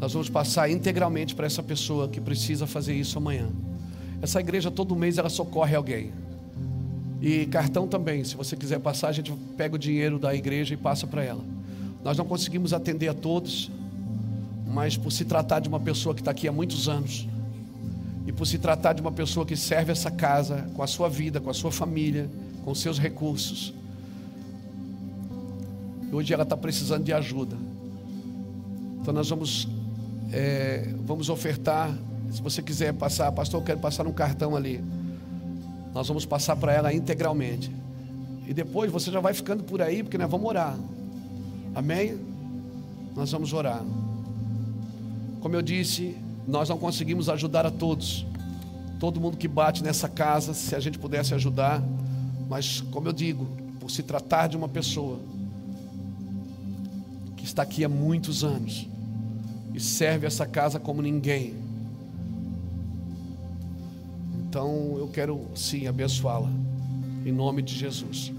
Nós vamos passar integralmente para essa pessoa que precisa fazer isso amanhã. Essa igreja todo mês ela socorre alguém. E cartão também, se você quiser passar, a gente pega o dinheiro da igreja e passa para ela. Nós não conseguimos atender a todos, mas por se tratar de uma pessoa que está aqui há muitos anos, e por se tratar de uma pessoa que serve essa casa com a sua vida, com a sua família, com seus recursos. Hoje ela está precisando de ajuda. Então nós vamos, é, vamos ofertar. Se você quiser passar, pastor, eu quero passar um cartão ali. Nós vamos passar para ela integralmente. E depois você já vai ficando por aí, porque nós vamos orar. Amém? Nós vamos orar. Como eu disse, nós não conseguimos ajudar a todos. Todo mundo que bate nessa casa, se a gente pudesse ajudar. Mas, como eu digo, por se tratar de uma pessoa que está aqui há muitos anos e serve essa casa como ninguém. Então eu quero sim abençoá-la, em nome de Jesus.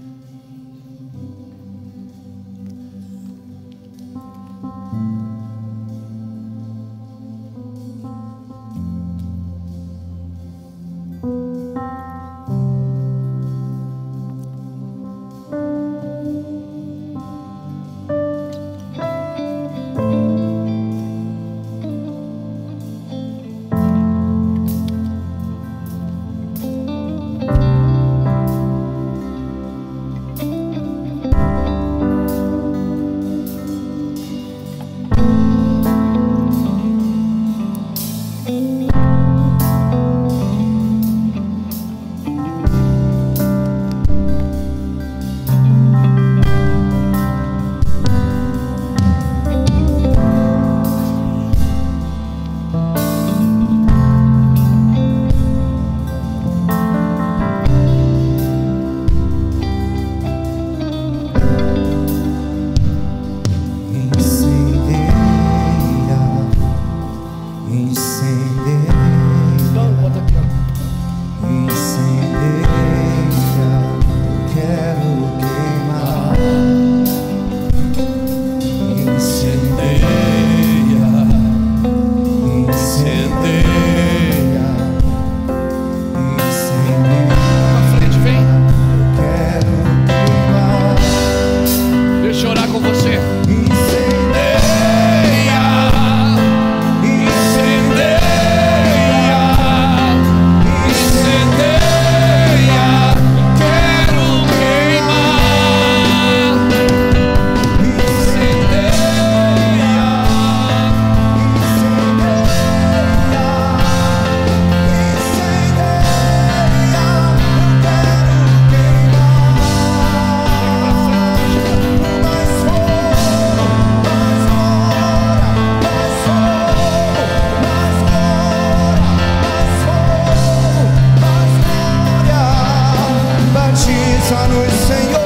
Você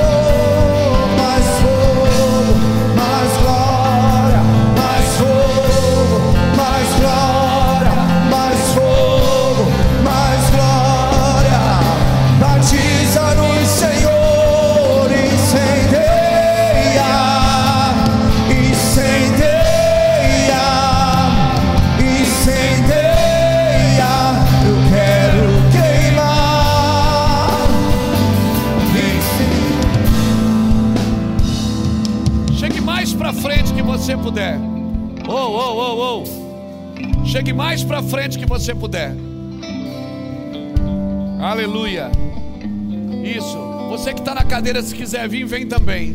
cadeira, se quiser vir, vem também.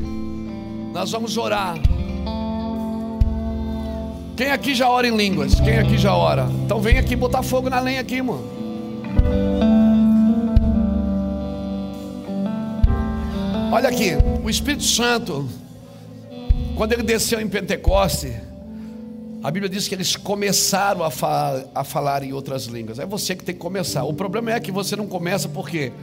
Nós vamos orar. Quem aqui já ora em línguas? Quem aqui já ora? Então vem aqui botar fogo na lenha aqui, mano. Olha aqui, o Espírito Santo, quando ele desceu em Pentecoste, a Bíblia diz que eles começaram a, fa a falar em outras línguas. É você que tem que começar. O problema é que você não começa porque,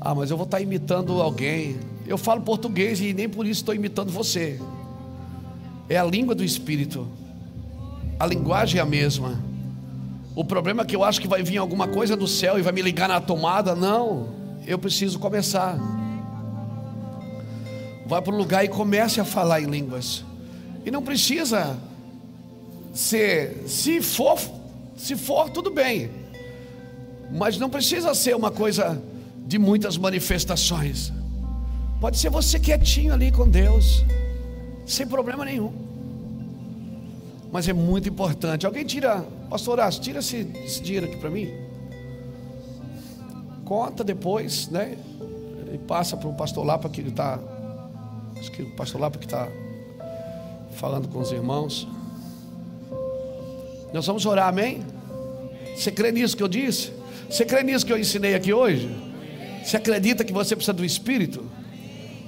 ah, mas eu vou estar imitando alguém. Eu falo português e nem por isso estou imitando você. É a língua do Espírito. A linguagem é a mesma. O problema é que eu acho que vai vir alguma coisa do céu e vai me ligar na tomada. Não, eu preciso começar. Vai para o lugar e comece a falar em línguas. E não precisa ser, se for, se for tudo bem, mas não precisa ser uma coisa de muitas manifestações. Pode ser você quietinho ali com Deus, sem problema nenhum. Mas é muito importante. Alguém tira, pastor Horácio, tira esse, esse dinheiro aqui para mim. Conta depois, né? E passa para o pastor Lapa que está. Acho que o pastor Lapa que está falando com os irmãos. Nós vamos orar, amém? Você crê nisso que eu disse? Você crê nisso que eu ensinei aqui hoje? Você acredita que você precisa do Espírito?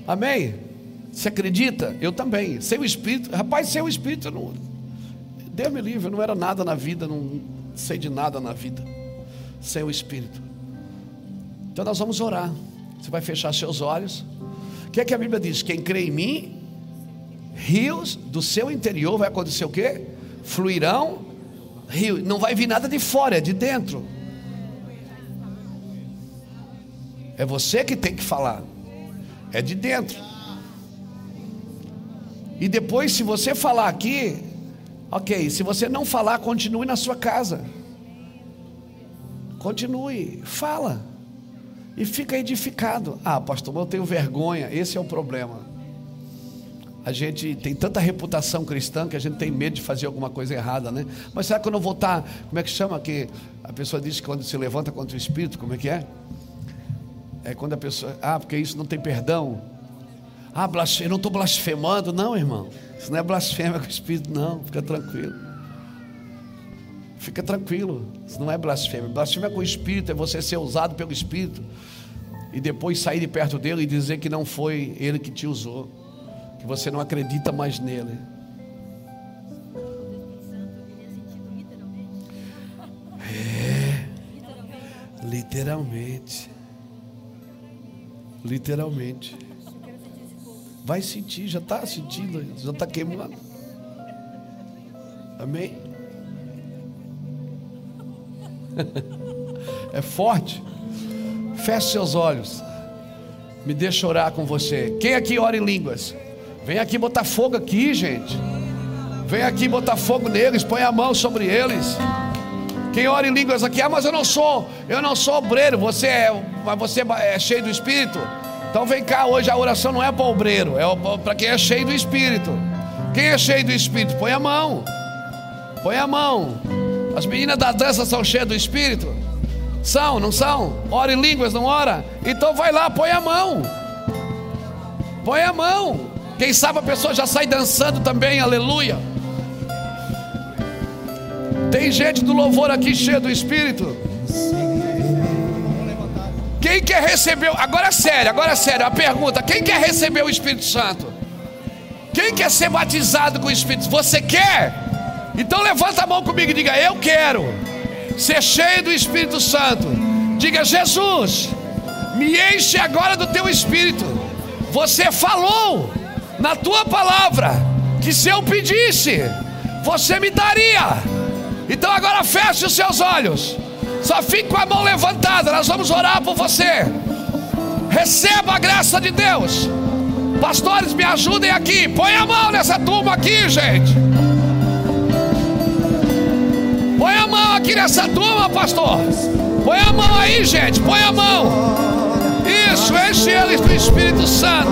Amém? Você acredita? Eu também. Sem o Espírito, rapaz, sem o Espírito, eu não. Deus me livre, eu não era nada na vida, não sei de nada na vida. Sem o Espírito. Então nós vamos orar. Você vai fechar seus olhos. O que é que a Bíblia diz? Quem crê em mim, rios do seu interior vai acontecer o quê? Fluirão rios. Não vai vir nada de fora, é de dentro. É você que tem que falar. É de dentro. E depois, se você falar aqui, ok. Se você não falar, continue na sua casa. Continue, fala. E fica edificado. Ah, pastor, eu tenho vergonha. Esse é o problema. A gente tem tanta reputação cristã que a gente tem medo de fazer alguma coisa errada, né? Mas será que eu não vou estar. Como é que chama que a pessoa diz que quando se levanta contra o espírito, como é que é? É quando a pessoa. Ah, porque isso não tem perdão. Ah, eu não estou blasfemando, não, irmão. Isso não é blasfêmia com o Espírito, não. Fica tranquilo. Fica tranquilo. Isso não é blasfêmia. Blasfêmia com o Espírito é você ser usado pelo Espírito e depois sair de perto dele e dizer que não foi ele que te usou, que você não acredita mais nele. É, literalmente. Literalmente. Vai sentir, já está sentindo, já está queimando. Amém? [LAUGHS] É forte. Feche seus olhos. Me deixa orar com você. Quem aqui ora em línguas? Vem aqui botar fogo aqui, gente. Vem aqui botar fogo neles, põe a mão sobre eles. Quem ora em línguas aqui, ah, mas eu não sou, eu não sou obreiro, você é, você é cheio do Espírito. Então vem cá, hoje a oração não é para obreiro, é para quem é cheio do Espírito. Quem é cheio do Espírito? Põe a mão. Põe a mão. As meninas da dança são cheias do Espírito? São, não são? Ora em línguas, não ora? Então vai lá, põe a mão. Põe a mão. Quem sabe a pessoa já sai dançando também, aleluia. Tem gente do louvor aqui cheia do Espírito. Quem quer receber? Agora é sério, agora é sério. A pergunta: quem quer receber o Espírito Santo? Quem quer ser batizado com o Espírito? Você quer? Então levanta a mão comigo e diga: Eu quero ser cheio do Espírito Santo. Diga: Jesus, me enche agora do teu Espírito. Você falou na tua palavra que se eu pedisse, você me daria. Então agora feche os seus olhos. Só fique com a mão levantada, nós vamos orar por você. Receba a graça de Deus. Pastores, me ajudem aqui. Põe a mão nessa turma aqui, gente. Põe a mão aqui nessa turma, pastor. Põe a mão aí, gente. Põe a mão. Isso, enche eles do Espírito Santo.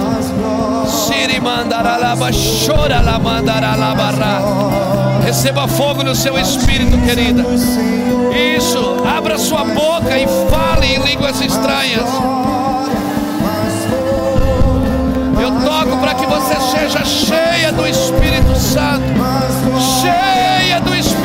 Siri mandaralaba, chora la mandaralabarra. Receba fogo no seu espírito, querida. Isso, abra sua boca e fale em línguas estranhas. Eu toco para que você seja cheia do Espírito Santo. Cheia do Espírito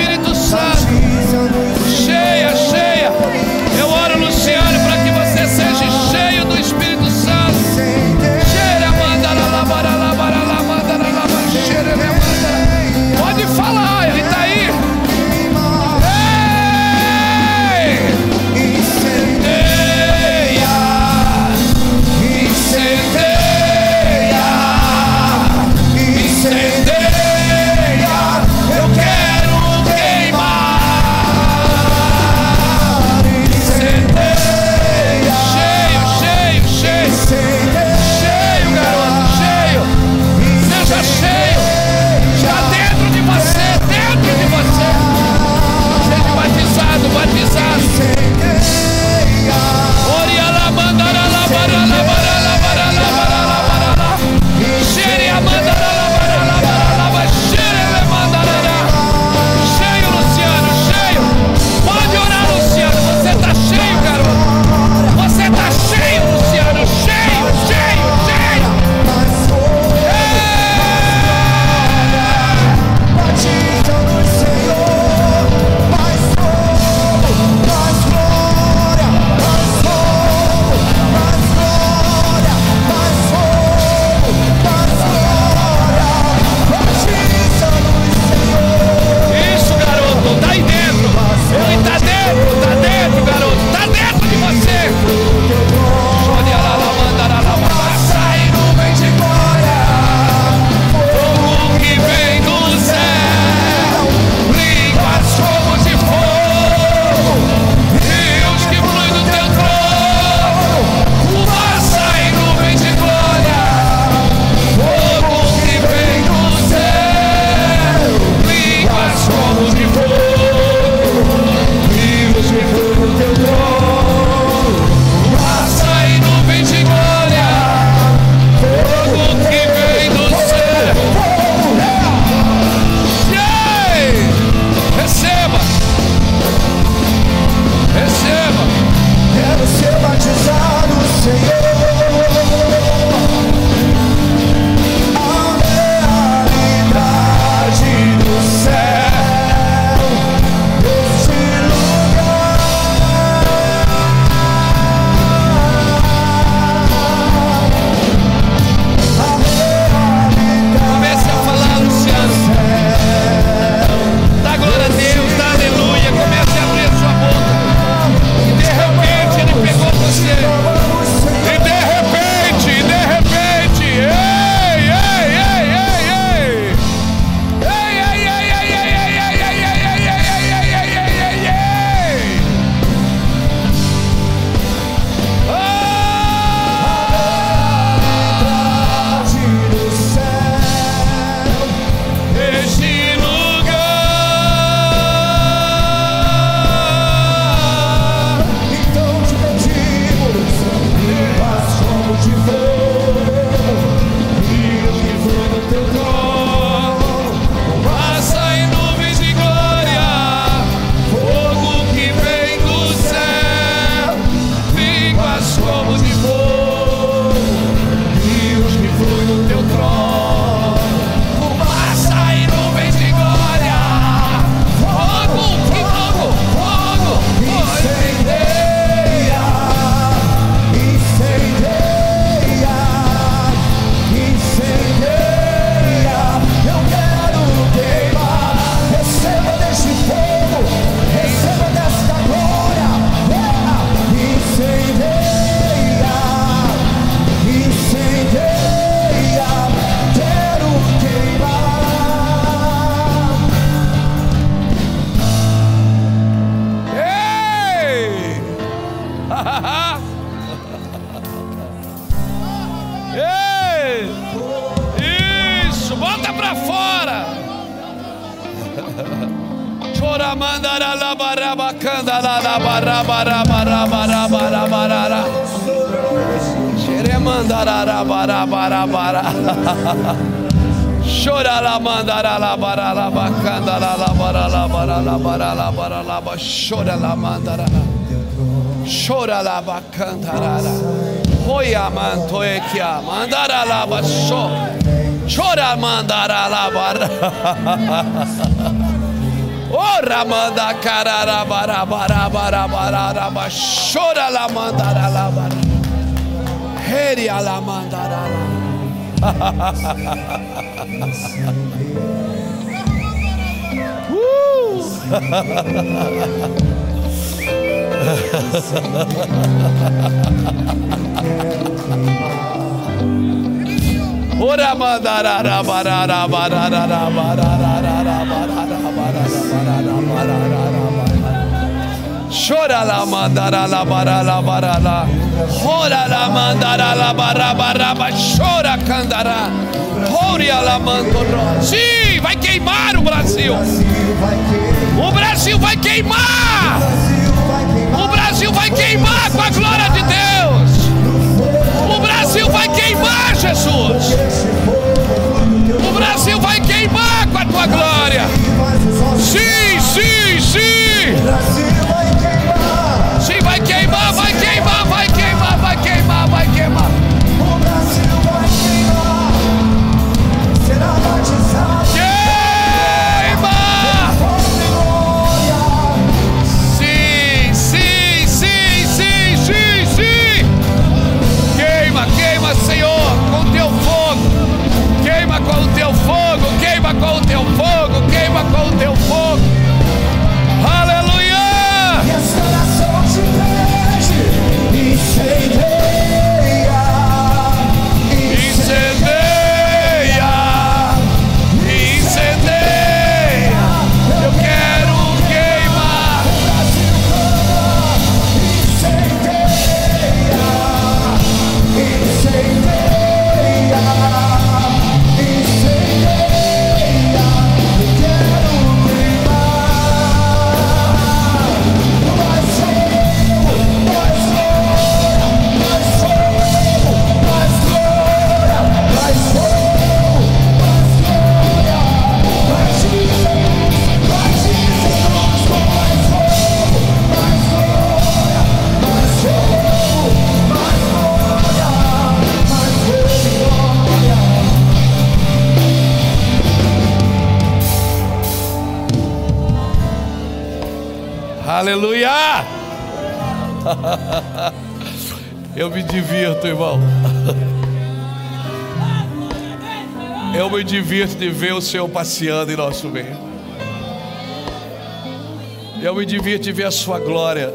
bara la bara la bara la ba chora la mandara Ora mandarara barara barara barara Chora la mandara la bara la bara la Ora la mandara la bara bara ba chora candará Ora la mandoró Sim, vai queimar Brasil. O Brasil vai queimar! O Brasil vai queimar com a glória de Deus! O Brasil vai queimar Jesus! O Brasil vai queimar com a tua glória! Sim, sim, sim! Sim, vai queimar, vai queimar, vai queimar, vai queimar, vai queimar. [LAUGHS] Eu me divirto, irmão. [LAUGHS] Eu me divirto de ver o Senhor passeando em nosso meio. Eu me divirto de ver a Sua glória,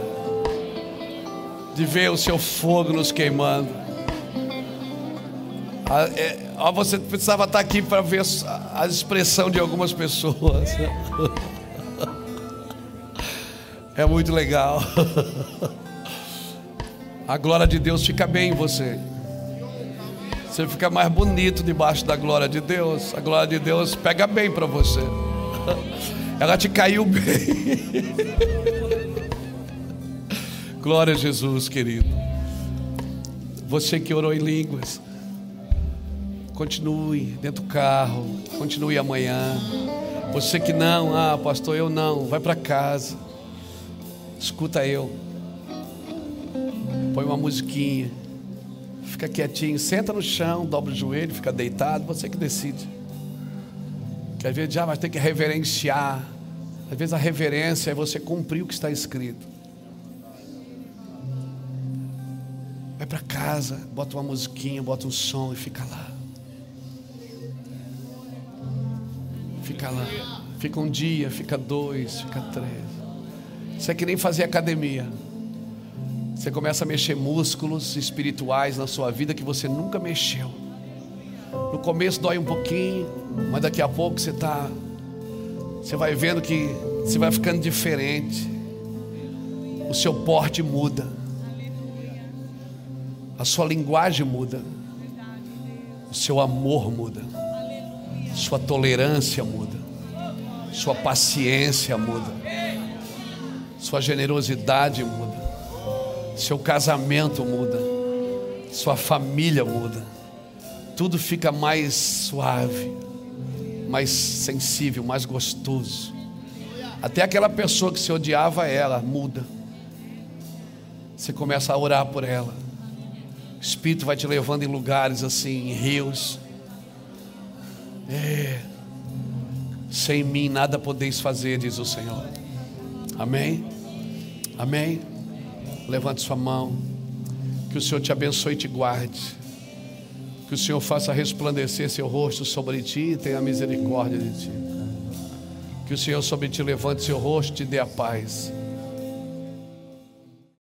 de ver o Seu fogo nos queimando. Ah, é, você precisava estar aqui para ver a expressão de algumas pessoas. [LAUGHS] É muito legal. A glória de Deus fica bem em você. Você fica mais bonito debaixo da glória de Deus. A glória de Deus pega bem para você. [LAUGHS] Ela te caiu bem. [LAUGHS] Glória a Jesus, querido. Você que orou em línguas, continue dentro do carro, continue amanhã. Você que não, ah, pastor, eu não, vai para casa. Escuta eu. Põe uma musiquinha. Fica quietinho, senta no chão, dobra o joelho, fica deitado, você que decide. Que às vezes já vai ter que reverenciar. Às vezes a reverência é você cumprir o que está escrito. Vai para casa, bota uma musiquinha, bota um som e fica lá. Fica lá. Fica um dia, fica dois, fica três. Isso é que nem fazer academia. Você começa a mexer músculos espirituais na sua vida que você nunca mexeu. No começo dói um pouquinho, mas daqui a pouco você está. Você vai vendo que você vai ficando diferente. O seu porte muda. A sua linguagem muda. O seu amor muda. Sua tolerância muda. Sua paciência muda. Sua generosidade muda. Seu casamento muda. Sua família muda. Tudo fica mais suave, mais sensível, mais gostoso. Até aquela pessoa que se odiava ela muda. Você começa a orar por ela. O Espírito vai te levando em lugares assim, em rios. É. Sem mim nada podeis fazer, diz o Senhor. Amém? Amém? Levante sua mão. Que o Senhor te abençoe e te guarde. Que o Senhor faça resplandecer seu rosto sobre ti e tenha misericórdia de ti. Que o Senhor sobre ti levante seu rosto e te dê a paz.